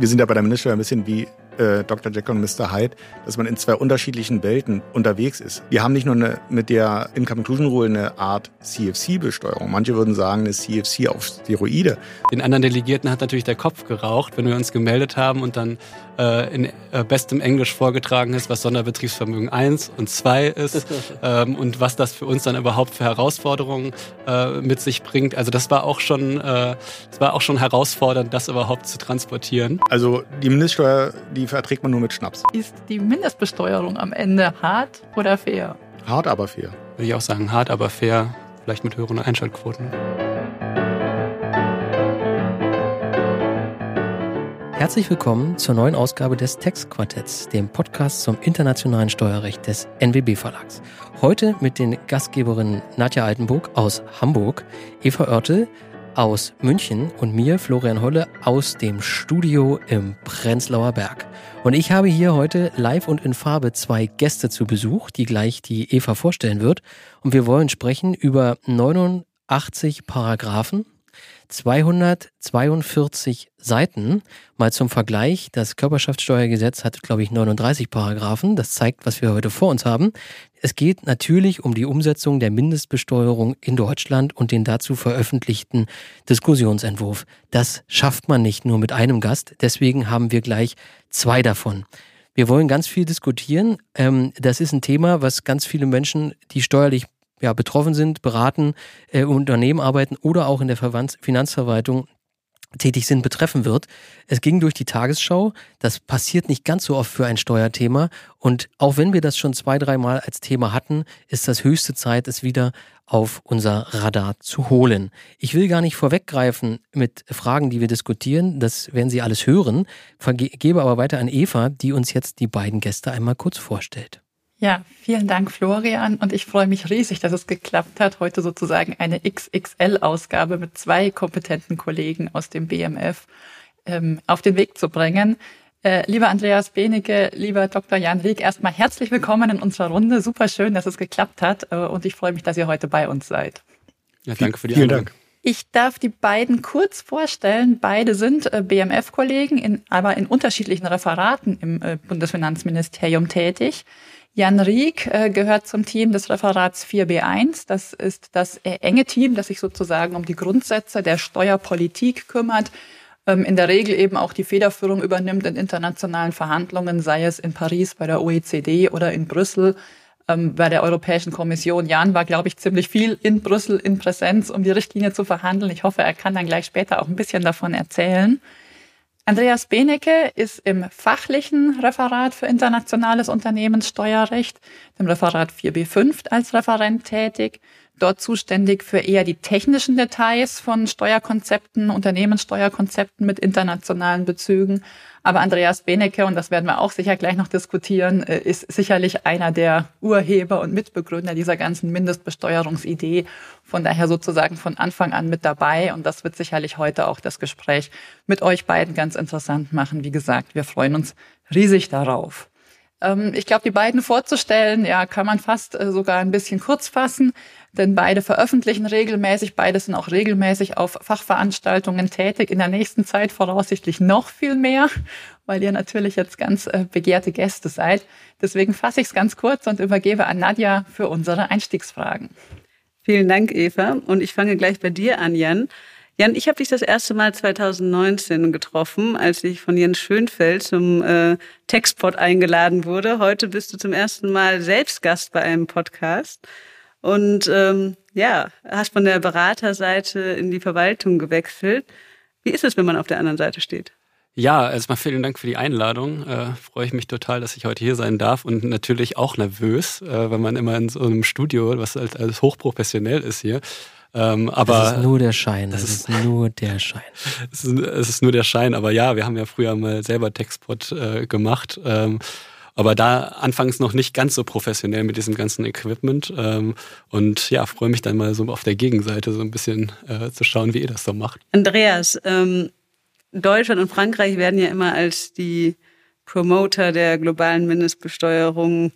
Wir sind ja bei der Mindeststeuer ein bisschen wie äh, Dr. Jekyll und Mr. Hyde, dass man in zwei unterschiedlichen Welten unterwegs ist. Wir haben nicht nur eine, mit der Income Inclusion Rule eine Art CFC-Besteuerung. Manche würden sagen, eine CFC auf Steroide. Den anderen Delegierten hat natürlich der Kopf geraucht, wenn wir uns gemeldet haben und dann äh, in äh, bestem Englisch vorgetragen ist, was Sonderbetriebsvermögen 1 und 2 ist ähm, und was das für uns dann überhaupt für Herausforderungen äh, mit sich bringt. Also das war auch schon, äh, das war auch schon herausfordernd, das überhaupt zu transportieren. Also die Mindeststeuer, die verträgt man nur mit Schnaps. Ist die Mindestbesteuerung am Ende hart oder fair? Hart, aber fair. Würde ich auch sagen, hart, aber fair, vielleicht mit höheren Einschaltquoten. Herzlich willkommen zur neuen Ausgabe des Textquartetts, dem Podcast zum internationalen Steuerrecht des NWB Verlags. Heute mit den Gastgeberinnen Nadja Altenburg aus Hamburg, Eva Oertel aus München und mir, Florian Holle, aus dem Studio im Prenzlauer Berg. Und ich habe hier heute live und in Farbe zwei Gäste zu Besuch, die gleich die Eva vorstellen wird. Und wir wollen sprechen über 89 Paragraphen 242 Seiten. Mal zum Vergleich, das Körperschaftssteuergesetz hat, glaube ich, 39 Paragraphen. Das zeigt, was wir heute vor uns haben. Es geht natürlich um die Umsetzung der Mindestbesteuerung in Deutschland und den dazu veröffentlichten Diskussionsentwurf. Das schafft man nicht nur mit einem Gast. Deswegen haben wir gleich zwei davon. Wir wollen ganz viel diskutieren. Ähm, das ist ein Thema, was ganz viele Menschen, die steuerlich ja, betroffen sind, beraten, äh, Unternehmen arbeiten oder auch in der Verwand Finanzverwaltung tätig sind, betreffen wird. Es ging durch die Tagesschau. Das passiert nicht ganz so oft für ein Steuerthema. Und auch wenn wir das schon zwei, dreimal als Thema hatten, ist das höchste Zeit, es wieder auf unser Radar zu holen. Ich will gar nicht vorweggreifen mit Fragen, die wir diskutieren. Das werden Sie alles hören. Vergebe aber weiter an Eva, die uns jetzt die beiden Gäste einmal kurz vorstellt. Ja, vielen Dank, Florian. Und ich freue mich riesig, dass es geklappt hat, heute sozusagen eine XXL-Ausgabe mit zwei kompetenten Kollegen aus dem BMF ähm, auf den Weg zu bringen. Äh, lieber Andreas Benecke, lieber Dr. Jan Rieck, erstmal herzlich willkommen in unserer Runde. Super schön, dass es geklappt hat. Äh, und ich freue mich, dass ihr heute bei uns seid. Ja, danke für die Vielen Dank. Ich darf die beiden kurz vorstellen. Beide sind äh, BMF-Kollegen, aber in unterschiedlichen Referaten im äh, Bundesfinanzministerium tätig. Jan Rieck äh, gehört zum Team des Referats 4b1. Das ist das äh, enge Team, das sich sozusagen um die Grundsätze der Steuerpolitik kümmert, ähm, in der Regel eben auch die Federführung übernimmt in internationalen Verhandlungen, sei es in Paris bei der OECD oder in Brüssel ähm, bei der Europäischen Kommission. Jan war, glaube ich, ziemlich viel in Brüssel in Präsenz, um die Richtlinie zu verhandeln. Ich hoffe, er kann dann gleich später auch ein bisschen davon erzählen. Andreas Benecke ist im fachlichen Referat für internationales Unternehmenssteuerrecht, dem Referat 4b5 als Referent tätig, dort zuständig für eher die technischen Details von Steuerkonzepten, Unternehmenssteuerkonzepten mit internationalen Bezügen. Aber Andreas Benecke, und das werden wir auch sicher gleich noch diskutieren, äh, ist sicherlich einer der Urheber und Mitbegründer dieser ganzen Mindestbesteuerungsidee. Von daher sozusagen von Anfang an mit dabei. Und das wird sicherlich heute auch das Gespräch mit euch beiden ganz interessant machen. Wie gesagt, wir freuen uns riesig darauf. Ähm, ich glaube, die beiden vorzustellen, ja, kann man fast äh, sogar ein bisschen kurz fassen, denn beide veröffentlichen regelmäßig, beide sind auch regelmäßig auf Fachveranstaltungen tätig, in der nächsten Zeit voraussichtlich noch viel mehr, weil ihr natürlich jetzt ganz äh, begehrte Gäste seid. Deswegen fasse ich es ganz kurz und übergebe an Nadja für unsere Einstiegsfragen. Vielen Dank, Eva. Und ich fange gleich bei dir an, Jan. Jan, ich habe dich das erste Mal 2019 getroffen, als ich von Jens Schönfeld zum äh, Textpod eingeladen wurde. Heute bist du zum ersten Mal selbst Gast bei einem Podcast. Und ähm, ja, hast von der Beraterseite in die Verwaltung gewechselt. Wie ist es, wenn man auf der anderen Seite steht? Ja, erstmal vielen Dank für die Einladung. Äh, freue ich mich total, dass ich heute hier sein darf und natürlich auch nervös, äh, wenn man immer in so einem Studio, was als, als hochprofessionell ist hier, ähm, aber das ist nur der Schein. Das, das ist, ist, nur der Schein. Es ist, es ist, nur der Schein. Aber ja, wir haben ja früher mal selber Textpot äh, gemacht. Ähm, aber da anfangs noch nicht ganz so professionell mit diesem ganzen Equipment. Ähm, und ja, freue mich dann mal so auf der Gegenseite so ein bisschen äh, zu schauen, wie ihr das so macht. Andreas, ähm, Deutschland und Frankreich werden ja immer als die Promoter der globalen Mindestbesteuerung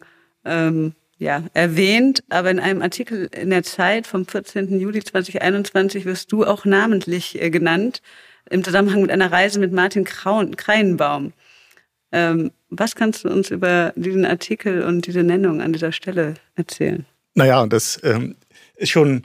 ähm, ja, erwähnt, aber in einem Artikel in der Zeit vom 14. Juli 2021 wirst du auch namentlich äh, genannt. im Zusammenhang mit einer Reise mit Martin Kraun, Kreinbaum. Ähm, was kannst du uns über diesen Artikel und diese Nennung an dieser Stelle erzählen? Naja, das ähm, ist schon,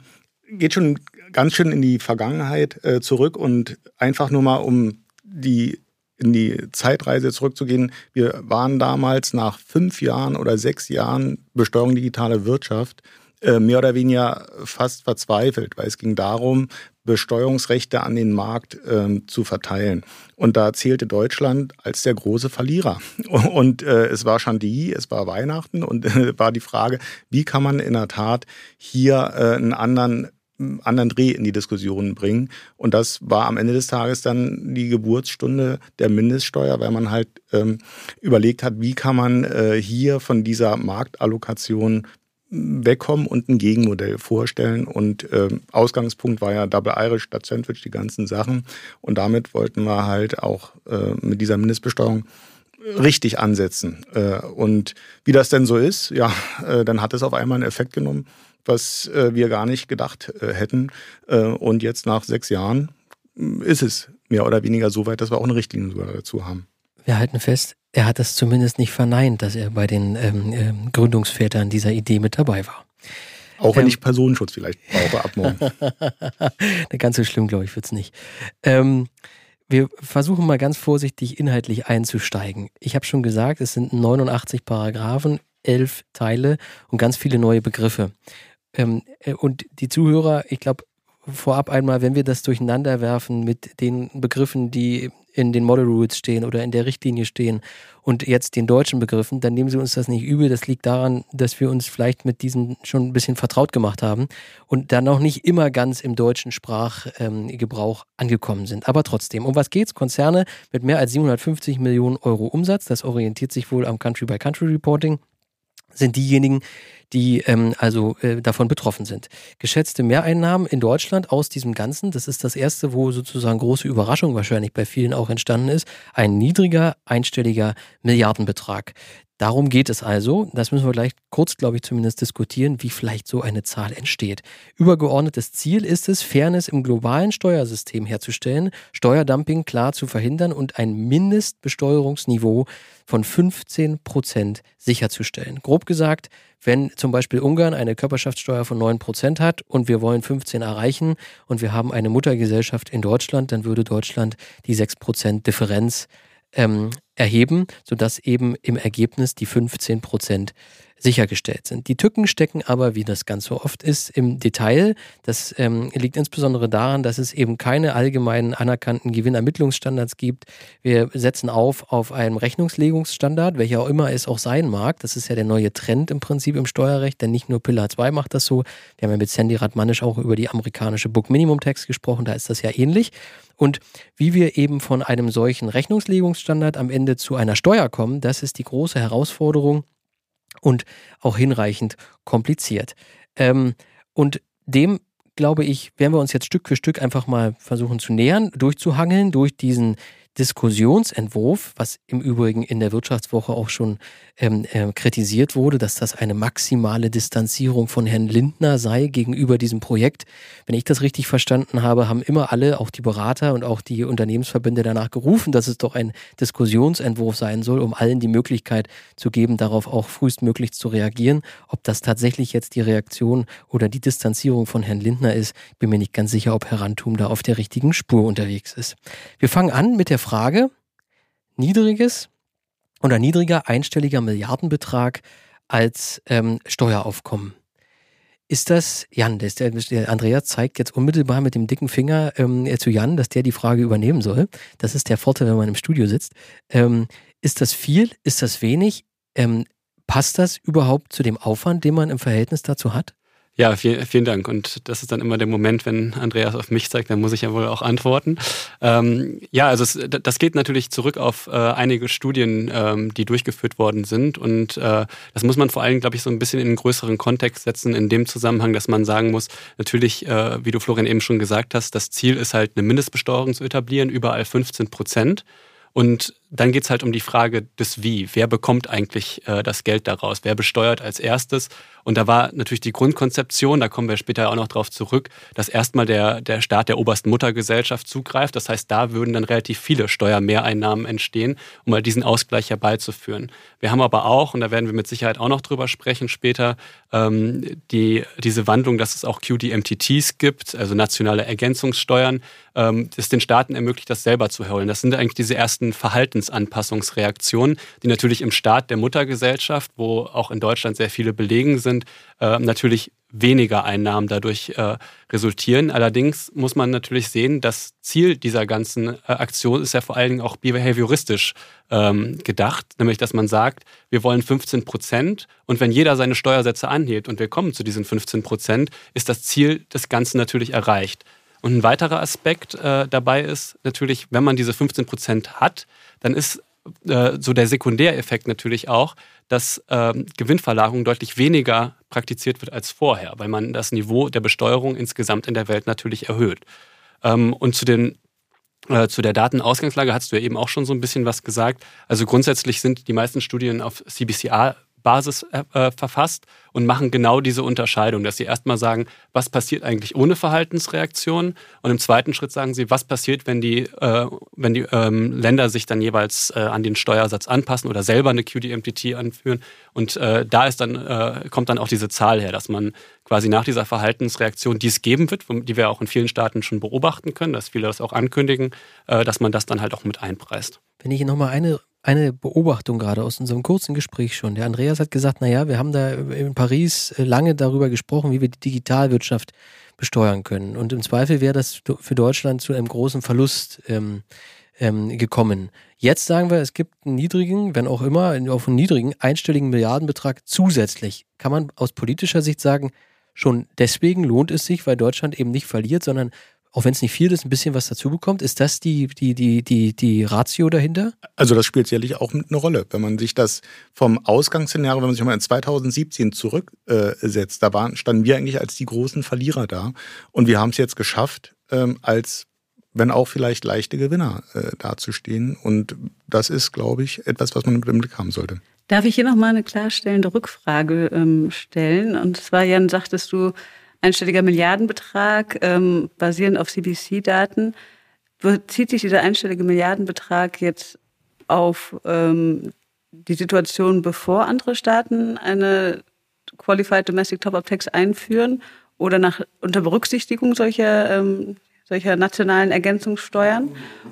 geht schon ganz schön in die Vergangenheit äh, zurück und einfach nur mal, um die in die Zeitreise zurückzugehen. Wir waren damals nach fünf Jahren oder sechs Jahren Besteuerung digitale Wirtschaft äh, mehr oder weniger fast verzweifelt, weil es ging darum, Besteuerungsrechte an den Markt ähm, zu verteilen. Und da zählte Deutschland als der große Verlierer. Und äh, es war Chantilly, es war Weihnachten und äh, war die Frage, wie kann man in der Tat hier äh, einen anderen anderen Dreh in die Diskussion bringen. Und das war am Ende des Tages dann die Geburtsstunde der Mindeststeuer, weil man halt ähm, überlegt hat, wie kann man äh, hier von dieser Marktallokation wegkommen und ein Gegenmodell vorstellen. Und äh, Ausgangspunkt war ja Double Irish statt Sandwich, die ganzen Sachen. Und damit wollten wir halt auch äh, mit dieser Mindestbesteuerung richtig ansetzen. Äh, und wie das denn so ist, ja, äh, dann hat es auf einmal einen Effekt genommen, was äh, wir gar nicht gedacht äh, hätten. Äh, und jetzt nach sechs Jahren ist es mehr oder weniger so weit, dass wir auch eine Richtlinie sogar dazu haben. Wir halten fest, er hat das zumindest nicht verneint, dass er bei den ähm, ähm, Gründungsvätern dieser Idee mit dabei war. Auch wenn ähm, ich Personenschutz vielleicht brauche ab morgen. Ganz so schlimm, glaube ich, wird es nicht. Ähm, wir versuchen mal ganz vorsichtig inhaltlich einzusteigen. Ich habe schon gesagt, es sind 89 Paragraphen, elf Teile und ganz viele neue Begriffe. Ähm, äh, und die Zuhörer, ich glaube, vorab einmal, wenn wir das durcheinander werfen mit den Begriffen, die in den Model Rules stehen oder in der Richtlinie stehen und jetzt den deutschen Begriffen, dann nehmen Sie uns das nicht übel. Das liegt daran, dass wir uns vielleicht mit diesen schon ein bisschen vertraut gemacht haben und dann noch nicht immer ganz im deutschen Sprachgebrauch ähm, angekommen sind. Aber trotzdem, um was geht's? Konzerne mit mehr als 750 Millionen Euro Umsatz, das orientiert sich wohl am Country-by-Country-Reporting, sind diejenigen, die ähm, also äh, davon betroffen sind. Geschätzte Mehreinnahmen in Deutschland aus diesem Ganzen, das ist das erste, wo sozusagen große Überraschung wahrscheinlich bei vielen auch entstanden ist, ein niedriger einstelliger Milliardenbetrag. Darum geht es also. Das müssen wir gleich kurz, glaube ich, zumindest diskutieren, wie vielleicht so eine Zahl entsteht. Übergeordnetes Ziel ist es, Fairness im globalen Steuersystem herzustellen, Steuerdumping klar zu verhindern und ein Mindestbesteuerungsniveau von 15 Prozent sicherzustellen. Grob gesagt, wenn zum Beispiel Ungarn eine Körperschaftssteuer von 9 Prozent hat und wir wollen 15 erreichen und wir haben eine Muttergesellschaft in Deutschland, dann würde Deutschland die 6 Prozent Differenz ähm, erheben, sodass eben im Ergebnis die 15 Prozent sichergestellt sind. Die Tücken stecken aber, wie das ganz so oft ist, im Detail. Das ähm, liegt insbesondere daran, dass es eben keine allgemeinen anerkannten Gewinnermittlungsstandards gibt. Wir setzen auf auf einem Rechnungslegungsstandard, welcher auch immer es auch sein mag. Das ist ja der neue Trend im Prinzip im Steuerrecht, denn nicht nur Pillar 2 macht das so. Wir haben ja mit Sandy Radmanisch auch über die amerikanische Book Minimum Tax gesprochen, da ist das ja ähnlich. Und wie wir eben von einem solchen Rechnungslegungsstandard am Ende zu einer Steuer kommen, das ist die große Herausforderung, und auch hinreichend kompliziert. Ähm, und dem glaube ich, werden wir uns jetzt Stück für Stück einfach mal versuchen zu nähern, durchzuhangeln durch diesen Diskussionsentwurf, was im Übrigen in der Wirtschaftswoche auch schon ähm, äh, kritisiert wurde, dass das eine maximale Distanzierung von Herrn Lindner sei gegenüber diesem Projekt. Wenn ich das richtig verstanden habe, haben immer alle, auch die Berater und auch die Unternehmensverbände danach gerufen, dass es doch ein Diskussionsentwurf sein soll, um allen die Möglichkeit zu geben, darauf auch frühestmöglich zu reagieren. Ob das tatsächlich jetzt die Reaktion oder die Distanzierung von Herrn Lindner ist, bin mir nicht ganz sicher, ob Herr Rantum da auf der richtigen Spur unterwegs ist. Wir fangen an mit der Frage, niedriges oder niedriger einstelliger Milliardenbetrag als ähm, Steueraufkommen. Ist das, Jan, der, der Andreas zeigt jetzt unmittelbar mit dem dicken Finger ähm, zu Jan, dass der die Frage übernehmen soll. Das ist der Vorteil, wenn man im Studio sitzt. Ähm, ist das viel? Ist das wenig? Ähm, passt das überhaupt zu dem Aufwand, den man im Verhältnis dazu hat? Ja, vielen, vielen Dank. Und das ist dann immer der Moment, wenn Andreas auf mich zeigt, dann muss ich ja wohl auch antworten. Ähm, ja, also es, das geht natürlich zurück auf äh, einige Studien, ähm, die durchgeführt worden sind. Und äh, das muss man vor allem, glaube ich, so ein bisschen in einen größeren Kontext setzen, in dem Zusammenhang, dass man sagen muss, natürlich, äh, wie du Florian eben schon gesagt hast, das Ziel ist halt eine Mindestbesteuerung zu etablieren, überall 15 Prozent. Und dann geht es halt um die Frage des Wie. Wer bekommt eigentlich äh, das Geld daraus? Wer besteuert als erstes? Und da war natürlich die Grundkonzeption, da kommen wir später auch noch drauf zurück, dass erstmal der, der Staat der obersten Muttergesellschaft zugreift. Das heißt, da würden dann relativ viele Steuermehreinnahmen entstehen, um mal diesen Ausgleich herbeizuführen. Wir haben aber auch, und da werden wir mit Sicherheit auch noch drüber sprechen später, ähm, die, diese Wandlung, dass es auch QDMTTs gibt, also nationale Ergänzungssteuern, ähm, das den Staaten ermöglicht, das selber zu holen. Das sind eigentlich diese ersten Verhaltensanpassungsreaktionen, die natürlich im Staat der Muttergesellschaft, wo auch in Deutschland sehr viele belegen sind, sind, äh, natürlich weniger Einnahmen dadurch äh, resultieren. Allerdings muss man natürlich sehen, das Ziel dieser ganzen äh, Aktion ist ja vor allen Dingen auch behavioristisch ähm, gedacht, nämlich dass man sagt, wir wollen 15 Prozent und wenn jeder seine Steuersätze anhebt und wir kommen zu diesen 15 Prozent, ist das Ziel des Ganzen natürlich erreicht. Und ein weiterer Aspekt äh, dabei ist natürlich, wenn man diese 15 Prozent hat, dann ist äh, so der Sekundäreffekt natürlich auch, dass ähm, Gewinnverlagerung deutlich weniger praktiziert wird als vorher, weil man das Niveau der Besteuerung insgesamt in der Welt natürlich erhöht. Ähm, und zu den äh, zu der Datenausgangslage hast du ja eben auch schon so ein bisschen was gesagt. Also grundsätzlich sind die meisten Studien auf CBCA Basis äh, äh, verfasst und machen genau diese Unterscheidung, dass sie erstmal sagen, was passiert eigentlich ohne Verhaltensreaktionen und im zweiten Schritt sagen sie, was passiert, wenn die, äh, wenn die ähm, Länder sich dann jeweils äh, an den Steuersatz anpassen oder selber eine QDMTT anführen und äh, da ist dann, äh, kommt dann auch diese Zahl her, dass man quasi nach dieser Verhaltensreaktion, die es geben wird, die wir auch in vielen Staaten schon beobachten können, dass viele das auch ankündigen, dass man das dann halt auch mit einpreist. Wenn ich nochmal eine eine Beobachtung gerade aus unserem kurzen Gespräch schon. Der Andreas hat gesagt, naja, wir haben da in Paris äh, lange darüber gesprochen, wie wir die Digitalwirtschaft besteuern können. Und im Zweifel wäre das für Deutschland zu einem großen Verlust ähm, ähm, gekommen. Jetzt sagen wir, es gibt einen niedrigen, wenn auch immer, auf einen niedrigen, einstelligen Milliardenbetrag zusätzlich. Kann man aus politischer Sicht sagen, schon deswegen lohnt es sich, weil Deutschland eben nicht verliert, sondern auch wenn es nicht viel ist, ein bisschen was dazu bekommt. Ist das die, die, die, die, die Ratio dahinter? Also das spielt sicherlich auch eine Rolle. Wenn man sich das vom Ausgangsszenario, wenn man sich mal in 2017 zurücksetzt, da waren, standen wir eigentlich als die großen Verlierer da. Und wir haben es jetzt geschafft, ähm, als wenn auch vielleicht leichte Gewinner äh, dazustehen. Und das ist, glaube ich, etwas, was man im Blick haben sollte. Darf ich hier nochmal eine klarstellende Rückfrage ähm, stellen? Und zwar, Jan, sagtest du, einstelliger Milliardenbetrag ähm, basierend auf CBC-Daten. Bezieht sich dieser einstellige Milliardenbetrag jetzt auf ähm, die Situation, bevor andere Staaten eine Qualified Domestic Top-Up Tax einführen oder nach, unter Berücksichtigung solcher, ähm, solcher nationalen Ergänzungssteuern?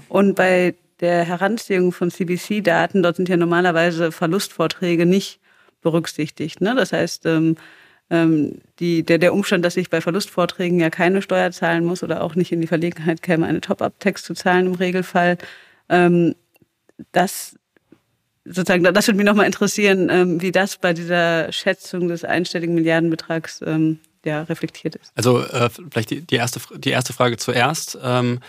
Und bei der Heranziehung von CBC-Daten, dort sind ja normalerweise Verlustvorträge nicht berücksichtigt. Ne? Das heißt, ähm, ähm, die, der, der Umstand, dass ich bei Verlustvorträgen ja keine Steuer zahlen muss oder auch nicht in die Verlegenheit käme, eine Top-Up-Tax zu zahlen im Regelfall, ähm, das sozusagen, das würde mich nochmal interessieren, ähm, wie das bei dieser Schätzung des einstelligen Milliardenbetrags ähm, ja, reflektiert ist. Also äh, vielleicht die, die, erste, die erste Frage zuerst. Ähm,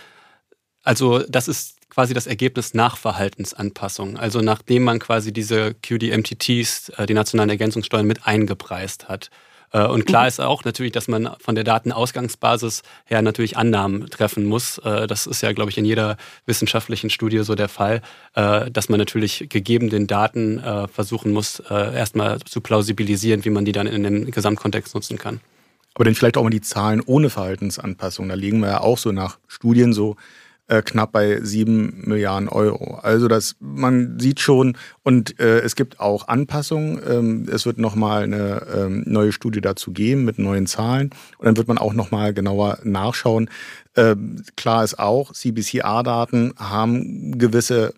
also das ist quasi das Ergebnis nach Verhaltensanpassung. Also nachdem man quasi diese QDMTTs, äh, die nationalen Ergänzungssteuern, mit eingepreist hat. Äh, und klar mhm. ist auch natürlich, dass man von der Datenausgangsbasis her natürlich Annahmen treffen muss. Äh, das ist ja, glaube ich, in jeder wissenschaftlichen Studie so der Fall, äh, dass man natürlich gegeben den Daten versuchen muss, erstmal zu plausibilisieren, wie man die dann in dem Gesamtkontext nutzen kann. Aber dann vielleicht auch mal die Zahlen ohne Verhaltensanpassung. Da liegen wir ja auch so nach Studien so äh, knapp bei sieben Milliarden Euro. Also das, man sieht schon, und äh, es gibt auch Anpassungen. Ähm, es wird nochmal eine ähm, neue Studie dazu geben mit neuen Zahlen. Und dann wird man auch nochmal genauer nachschauen. Ähm, klar ist auch, CBCR-Daten haben gewisse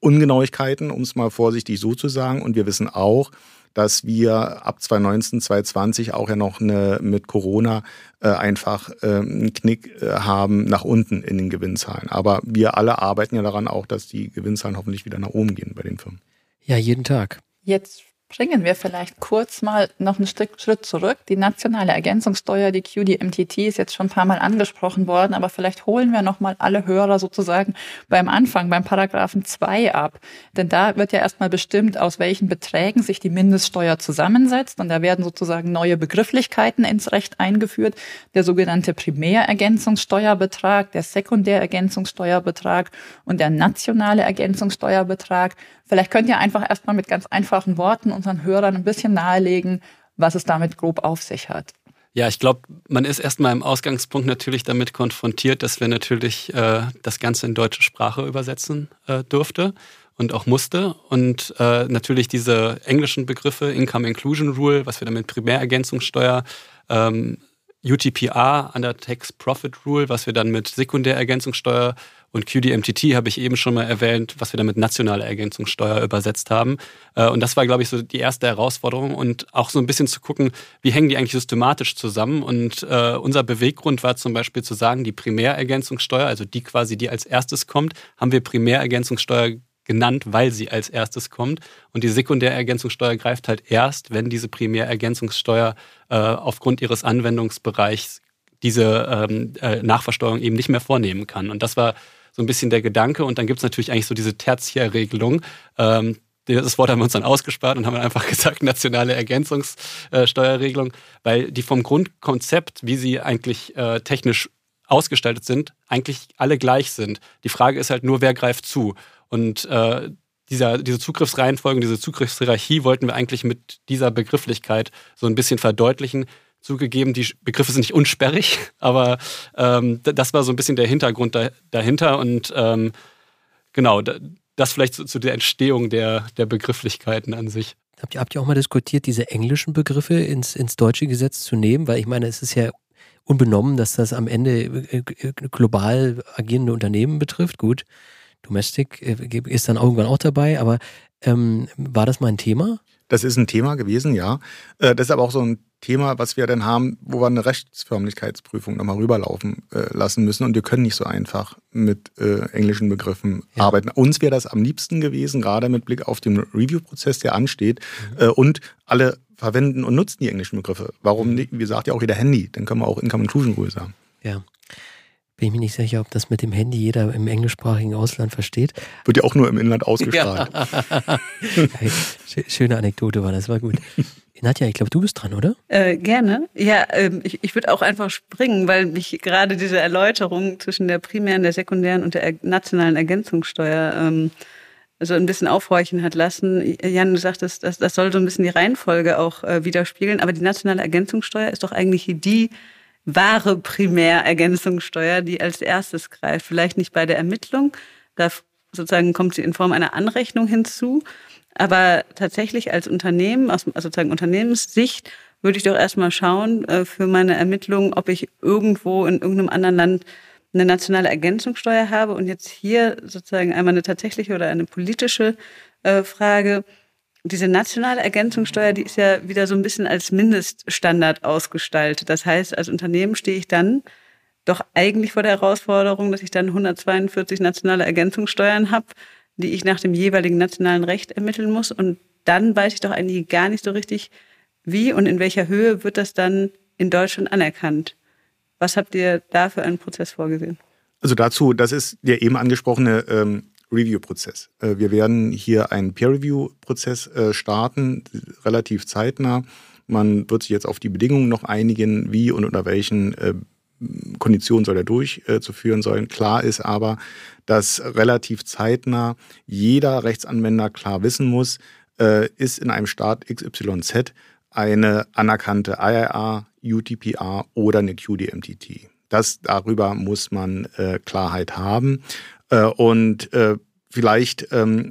Ungenauigkeiten, um es mal vorsichtig so zu sagen. Und wir wissen auch, dass wir ab 2019, 2020 auch ja noch eine, mit Corona äh, einfach äh, einen Knick äh, haben nach unten in den Gewinnzahlen. Aber wir alle arbeiten ja daran auch, dass die Gewinnzahlen hoffentlich wieder nach oben gehen bei den Firmen. Ja, jeden Tag. Jetzt springen wir vielleicht kurz mal noch einen Schritt zurück. Die nationale Ergänzungssteuer, die QDMTT, ist jetzt schon ein paar Mal angesprochen worden, aber vielleicht holen wir noch mal alle Hörer sozusagen beim Anfang, beim Paragraphen 2 ab. Denn da wird ja erstmal bestimmt, aus welchen Beträgen sich die Mindeststeuer zusammensetzt. Und da werden sozusagen neue Begrifflichkeiten ins Recht eingeführt. Der sogenannte Primärergänzungssteuerbetrag, der Sekundärergänzungssteuerbetrag und der nationale Ergänzungssteuerbetrag. Vielleicht könnt ihr einfach erstmal mit ganz einfachen Worten unseren Hörern ein bisschen nahelegen, was es damit grob auf sich hat. Ja, ich glaube, man ist erstmal im Ausgangspunkt natürlich damit konfrontiert, dass wir natürlich äh, das Ganze in deutsche Sprache übersetzen äh, durfte und auch musste. Und äh, natürlich diese englischen Begriffe, Income Inclusion Rule, was wir damit Primärergänzungssteuer, ähm, UTPR, Under Tax Profit Rule, was wir dann mit Sekundärergänzungssteuer und QDMTT habe ich eben schon mal erwähnt, was wir dann mit nationaler Ergänzungssteuer übersetzt haben. Äh, und das war, glaube ich, so die erste Herausforderung und auch so ein bisschen zu gucken, wie hängen die eigentlich systematisch zusammen. Und äh, unser Beweggrund war zum Beispiel zu sagen, die Primärergänzungssteuer, also die quasi, die als erstes kommt, haben wir Primärergänzungssteuer genannt, weil sie als erstes kommt. Und die Sekundärergänzungssteuer greift halt erst, wenn diese Primärergänzungssteuer äh, aufgrund ihres Anwendungsbereichs diese ähm, äh, Nachversteuerung eben nicht mehr vornehmen kann. Und das war so ein bisschen der Gedanke. Und dann gibt es natürlich eigentlich so diese Tertiärregelung. Ähm, das Wort haben wir uns dann ausgespart und haben einfach gesagt, nationale Ergänzungssteuerregelung, weil die vom Grundkonzept, wie sie eigentlich äh, technisch ausgestaltet sind, eigentlich alle gleich sind. Die Frage ist halt nur, wer greift zu. Und äh, dieser, diese Zugriffsreihenfolge, diese Zugriffshierarchie wollten wir eigentlich mit dieser Begrifflichkeit so ein bisschen verdeutlichen, Zugegeben, die Begriffe sind nicht unsperrig, aber ähm, das war so ein bisschen der Hintergrund da, dahinter und ähm, genau, das vielleicht zu, zu, der Entstehung der, der Begrifflichkeiten an sich. Habt ihr, habt ihr auch mal diskutiert, diese englischen Begriffe ins, ins deutsche Gesetz zu nehmen? Weil ich meine, es ist ja unbenommen, dass das am Ende äh, äh, global agierende Unternehmen betrifft. Gut, Domestic äh, ist dann irgendwann auch dabei, aber ähm, war das mal ein Thema? Das ist ein Thema gewesen, ja. Das ist aber auch so ein Thema, was wir dann haben, wo wir eine Rechtsförmlichkeitsprüfung nochmal rüberlaufen äh, lassen müssen. Und wir können nicht so einfach mit äh, englischen Begriffen ja. arbeiten. Uns wäre das am liebsten gewesen, gerade mit Blick auf den Review-Prozess, der ansteht. Mhm. Äh, und alle verwenden und nutzen die englischen Begriffe. Warum nicht? Wie sagt ja auch jeder Handy, dann können wir auch Income Inclusion Rule sagen. Ja. Bin ich mir nicht sicher, ob das mit dem Handy jeder im englischsprachigen Ausland versteht. Wird ja auch nur im Inland ausgestrahlt. Ja. schöne Anekdote war das, war gut. Nadja, ich glaube, du bist dran, oder? Äh, gerne. Ja, ähm, ich, ich würde auch einfach springen, weil mich gerade diese Erläuterung zwischen der primären, der sekundären und der nationalen Ergänzungssteuer ähm, so ein bisschen aufhorchen hat lassen. Jan, du sagtest, das, das soll so ein bisschen die Reihenfolge auch äh, widerspiegeln, aber die nationale Ergänzungssteuer ist doch eigentlich die wahre Primärergänzungssteuer, die als erstes greift. Vielleicht nicht bei der Ermittlung, da sozusagen kommt sie in Form einer Anrechnung hinzu, aber tatsächlich als Unternehmen, aus also sozusagen Unternehmenssicht, würde ich doch erstmal schauen äh, für meine Ermittlungen, ob ich irgendwo in irgendeinem anderen Land eine nationale Ergänzungssteuer habe und jetzt hier sozusagen einmal eine tatsächliche oder eine politische äh, Frage. Diese nationale Ergänzungssteuer, die ist ja wieder so ein bisschen als Mindeststandard ausgestaltet. Das heißt, als Unternehmen stehe ich dann doch eigentlich vor der Herausforderung, dass ich dann 142 nationale Ergänzungssteuern habe, die ich nach dem jeweiligen nationalen Recht ermitteln muss. Und dann weiß ich doch eigentlich gar nicht so richtig, wie und in welcher Höhe wird das dann in Deutschland anerkannt. Was habt ihr da für einen Prozess vorgesehen? Also dazu, das ist der eben angesprochene ähm, Review-Prozess. Äh, wir werden hier einen Peer-Review-Prozess äh, starten, relativ zeitnah. Man wird sich jetzt auf die Bedingungen noch einigen, wie und unter welchen äh, Konditionen soll er durchzuführen sein. Klar ist aber, dass relativ zeitnah jeder Rechtsanwender klar wissen muss, äh, ist in einem Staat XYZ eine anerkannte IIA, UTPA oder eine QDMTT. Das darüber muss man äh, Klarheit haben. Äh, und äh, vielleicht ähm,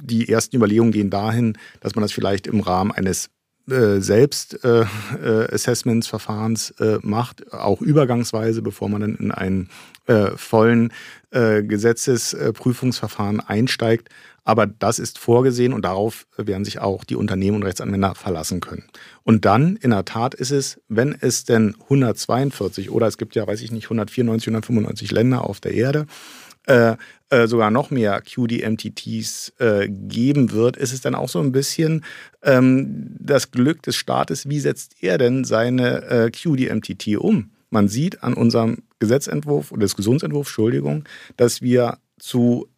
die ersten Überlegungen gehen dahin, dass man das vielleicht im Rahmen eines äh, selbst äh, äh, Assessments-Verfahrens äh, macht, auch übergangsweise, bevor man dann in einen äh, vollen Gesetzesprüfungsverfahren einsteigt. Aber das ist vorgesehen und darauf werden sich auch die Unternehmen und Rechtsanwender verlassen können. Und dann, in der Tat ist es, wenn es denn 142 oder es gibt ja, weiß ich nicht, 194, 195 Länder auf der Erde, äh, äh, sogar noch mehr QDMTTs äh, geben wird, ist es dann auch so ein bisschen ähm, das Glück des Staates, wie setzt er denn seine äh, QDMTT um? Man sieht an unserem Gesetzentwurf oder Diskussionsentwurf, Entschuldigung, dass wir zu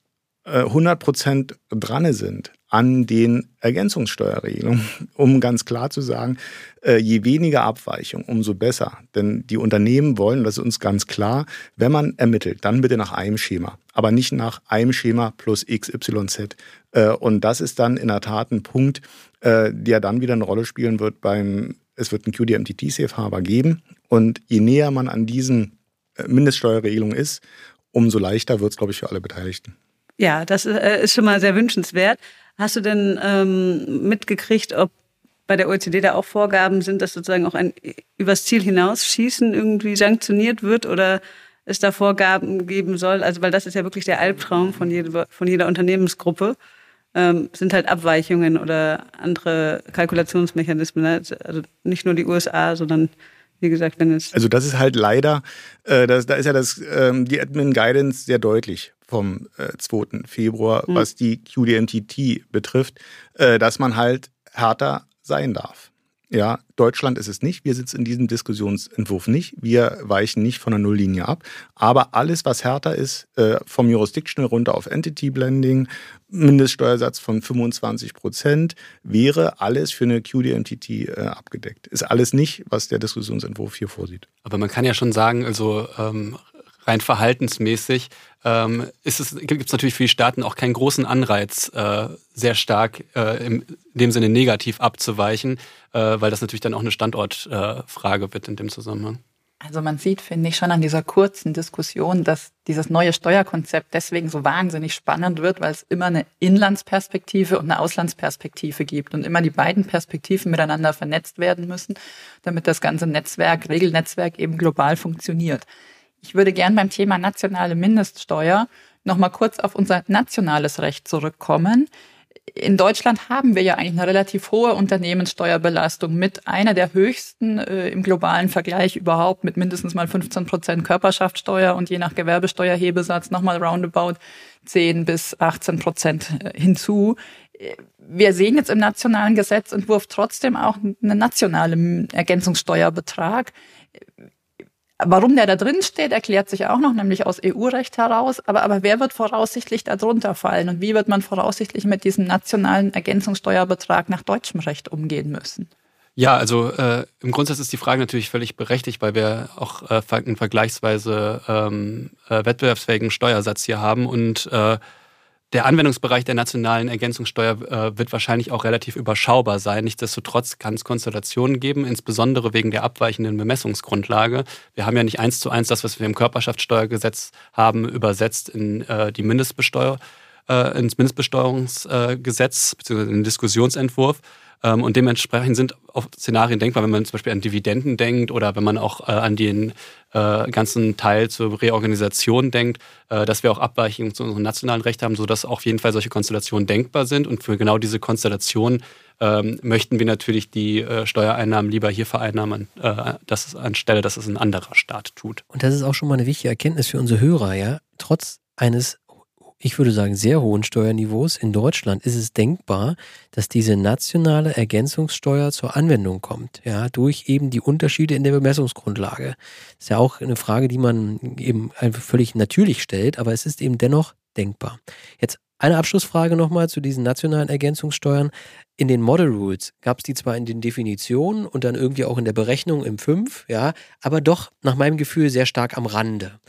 100 äh, Prozent dran sind an den Ergänzungssteuerregelungen, um ganz klar zu sagen, äh, je weniger Abweichung, umso besser. Denn die Unternehmen wollen, das ist uns ganz klar, wenn man ermittelt, dann bitte nach einem Schema, aber nicht nach einem Schema plus XYZ. Äh, und das ist dann in der Tat ein Punkt, der dann wieder eine Rolle spielen wird beim, es wird einen QDMTT-Safe-Harbor geben. Und je näher man an diesen Mindeststeuerregelungen ist, umso leichter wird es, glaube ich, für alle Beteiligten. Ja, das äh, ist schon mal sehr wünschenswert. Hast du denn ähm, mitgekriegt, ob bei der OECD da auch Vorgaben sind, dass sozusagen auch ein übers Ziel hinausschießen irgendwie sanktioniert wird oder es da Vorgaben geben soll? Also, weil das ist ja wirklich der Albtraum von jeder, von jeder Unternehmensgruppe. Ähm, sind halt Abweichungen oder andere Kalkulationsmechanismen. Ne? Also nicht nur die USA, sondern wie gesagt, wenn es. Also das ist halt leider, äh, das, da ist ja das, ähm, die Admin Guidance sehr deutlich vom äh, 2. Februar, mhm. was die QDMTT betrifft, äh, dass man halt härter sein darf. Ja, Deutschland ist es nicht. Wir sitzen in diesem Diskussionsentwurf nicht. Wir weichen nicht von der Nulllinie ab. Aber alles, was härter ist, äh, vom Jurisdiction runter auf Entity Blending, Mindeststeuersatz von 25 Prozent, wäre alles für eine QDMTT äh, abgedeckt. Ist alles nicht, was der Diskussionsentwurf hier vorsieht. Aber man kann ja schon sagen, also ähm, rein verhaltensmäßig ähm, gibt es natürlich für die Staaten auch keinen großen Anreiz, äh, sehr stark äh, im, in dem Sinne negativ abzuweichen, äh, weil das natürlich dann auch eine Standortfrage äh, wird in dem Zusammenhang. Also man sieht, finde ich, schon an dieser kurzen Diskussion, dass dieses neue Steuerkonzept deswegen so wahnsinnig spannend wird, weil es immer eine Inlandsperspektive und eine Auslandsperspektive gibt und immer die beiden Perspektiven miteinander vernetzt werden müssen, damit das ganze Netzwerk, Regelnetzwerk eben global funktioniert. Ich würde gern beim Thema nationale Mindeststeuer noch mal kurz auf unser nationales Recht zurückkommen. In Deutschland haben wir ja eigentlich eine relativ hohe Unternehmenssteuerbelastung mit einer der höchsten äh, im globalen Vergleich überhaupt mit mindestens mal 15 Prozent Körperschaftssteuer und je nach Gewerbesteuerhebesatz nochmal roundabout 10 bis 18 Prozent äh, hinzu. Wir sehen jetzt im nationalen Gesetzentwurf trotzdem auch einen nationalen Ergänzungssteuerbetrag. Warum der da drin steht, erklärt sich auch noch, nämlich aus EU-Recht heraus. Aber, aber wer wird voraussichtlich darunter fallen und wie wird man voraussichtlich mit diesem nationalen Ergänzungssteuerbetrag nach deutschem Recht umgehen müssen? Ja, also äh, im Grundsatz ist die Frage natürlich völlig berechtigt, weil wir auch äh, einen vergleichsweise ähm, äh, wettbewerbsfähigen Steuersatz hier haben und äh, der Anwendungsbereich der nationalen Ergänzungssteuer äh, wird wahrscheinlich auch relativ überschaubar sein. Nichtsdestotrotz kann es Konstellationen geben, insbesondere wegen der abweichenden Bemessungsgrundlage. Wir haben ja nicht eins zu eins das, was wir im Körperschaftssteuergesetz haben, übersetzt in äh, die Mindestbesteuer, äh, ins Mindestbesteuerungsgesetz bzw. in den Diskussionsentwurf. Ähm, und dementsprechend sind auch Szenarien denkbar, wenn man zum Beispiel an Dividenden denkt oder wenn man auch äh, an den äh, ganzen Teil zur Reorganisation denkt, äh, dass wir auch Abweichungen zu unserem nationalen Recht haben, sodass auf jeden Fall solche Konstellationen denkbar sind. Und für genau diese Konstellation ähm, möchten wir natürlich die Steuereinnahmen lieber hier vereinnahmen, dass anstelle, dass es ein anderer Staat tut. Und das ist auch schon mal eine wichtige Erkenntnis für unsere Hörer, ja. Trotz eines ich würde sagen, sehr hohen Steuerniveaus in Deutschland ist es denkbar, dass diese nationale Ergänzungssteuer zur Anwendung kommt, ja, durch eben die Unterschiede in der Bemessungsgrundlage. Ist ja auch eine Frage, die man eben völlig natürlich stellt, aber es ist eben dennoch denkbar. Jetzt eine Abschlussfrage nochmal zu diesen nationalen Ergänzungssteuern. In den Model Rules gab es die zwar in den Definitionen und dann irgendwie auch in der Berechnung im 5, ja, aber doch nach meinem Gefühl sehr stark am Rande.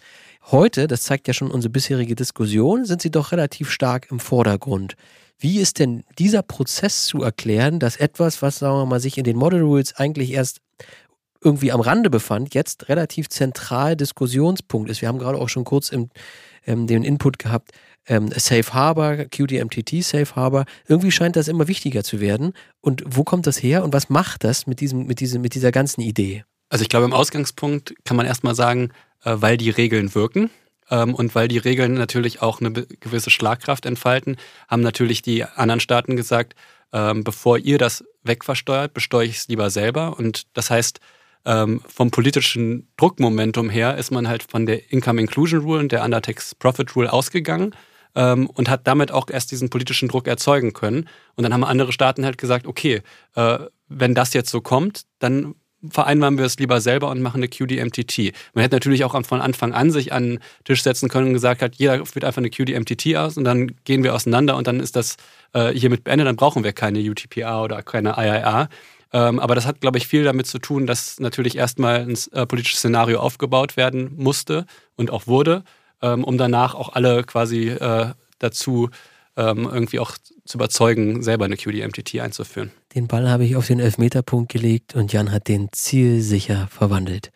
Heute, das zeigt ja schon unsere bisherige Diskussion, sind sie doch relativ stark im Vordergrund. Wie ist denn dieser Prozess zu erklären, dass etwas, was, sagen wir mal, sich in den Model Rules eigentlich erst irgendwie am Rande befand, jetzt relativ zentral Diskussionspunkt ist? Wir haben gerade auch schon kurz im, ähm, den Input gehabt, ähm, Safe Harbor, QDMTT Safe Harbor. Irgendwie scheint das immer wichtiger zu werden. Und wo kommt das her und was macht das mit, diesem, mit, diesem, mit dieser ganzen Idee? Also ich glaube, im Ausgangspunkt kann man erstmal sagen, weil die Regeln wirken ähm, und weil die Regeln natürlich auch eine gewisse Schlagkraft entfalten, haben natürlich die anderen Staaten gesagt, ähm, bevor ihr das wegversteuert, besteuere ich es lieber selber. Und das heißt, ähm, vom politischen Druckmomentum her ist man halt von der Income Inclusion Rule und der Undertax Profit Rule ausgegangen und hat damit auch erst diesen politischen Druck erzeugen können. Und dann haben andere Staaten halt gesagt, okay, äh, wenn das jetzt so kommt, dann vereinbaren wir es lieber selber und machen eine QDMTT. Man hätte natürlich auch von Anfang an sich an den Tisch setzen können und gesagt hat, jeder führt einfach eine QDMTT aus und dann gehen wir auseinander und dann ist das äh, hiermit beendet, dann brauchen wir keine UTPA oder keine IIA. Ähm, aber das hat, glaube ich, viel damit zu tun, dass natürlich erstmal ein äh, politisches Szenario aufgebaut werden musste und auch wurde, ähm, um danach auch alle quasi äh, dazu ähm, irgendwie auch zu überzeugen, selber eine QDMTT einzuführen. Den Ball habe ich auf den Elfmeterpunkt gelegt und Jan hat den zielsicher verwandelt.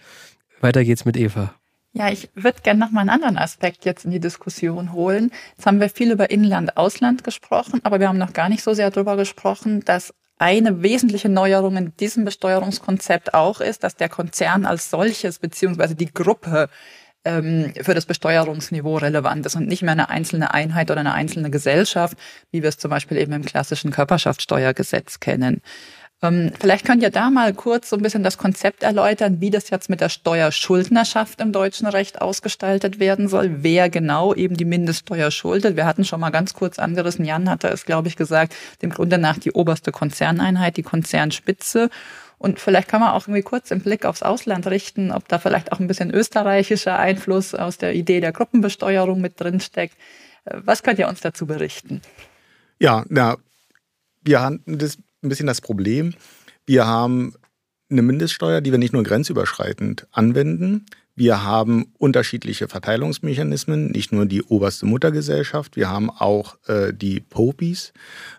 Weiter geht's mit Eva. Ja, ich würde gerne noch mal einen anderen Aspekt jetzt in die Diskussion holen. Jetzt haben wir viel über Inland, Ausland gesprochen, aber wir haben noch gar nicht so sehr darüber gesprochen, dass eine wesentliche Neuerung in diesem Besteuerungskonzept auch ist, dass der Konzern als solches beziehungsweise die Gruppe ähm, für das Besteuerungsniveau relevant ist und nicht mehr eine einzelne Einheit oder eine einzelne Gesellschaft, wie wir es zum Beispiel eben im klassischen Körperschaftssteuergesetz kennen. Ähm, vielleicht könnt ihr da mal kurz so ein bisschen das Konzept erläutern, wie das jetzt mit der Steuerschuldnerschaft im deutschen Recht ausgestaltet werden soll, wer genau eben die Mindeststeuer schuldet. Wir hatten schon mal ganz kurz angerissen, Jan hatte es, glaube ich, gesagt, dem Grunde nach die oberste Konzerneinheit, die Konzernspitze. Und vielleicht kann man auch irgendwie kurz den Blick aufs Ausland richten, ob da vielleicht auch ein bisschen österreichischer Einfluss aus der Idee der Gruppenbesteuerung mit drin steckt. Äh, was könnt ihr uns dazu berichten? Ja, na, wir haben das ein bisschen das Problem. Wir haben eine Mindeststeuer, die wir nicht nur grenzüberschreitend anwenden, wir haben unterschiedliche Verteilungsmechanismen, nicht nur die oberste Muttergesellschaft, wir haben auch äh, die Popis.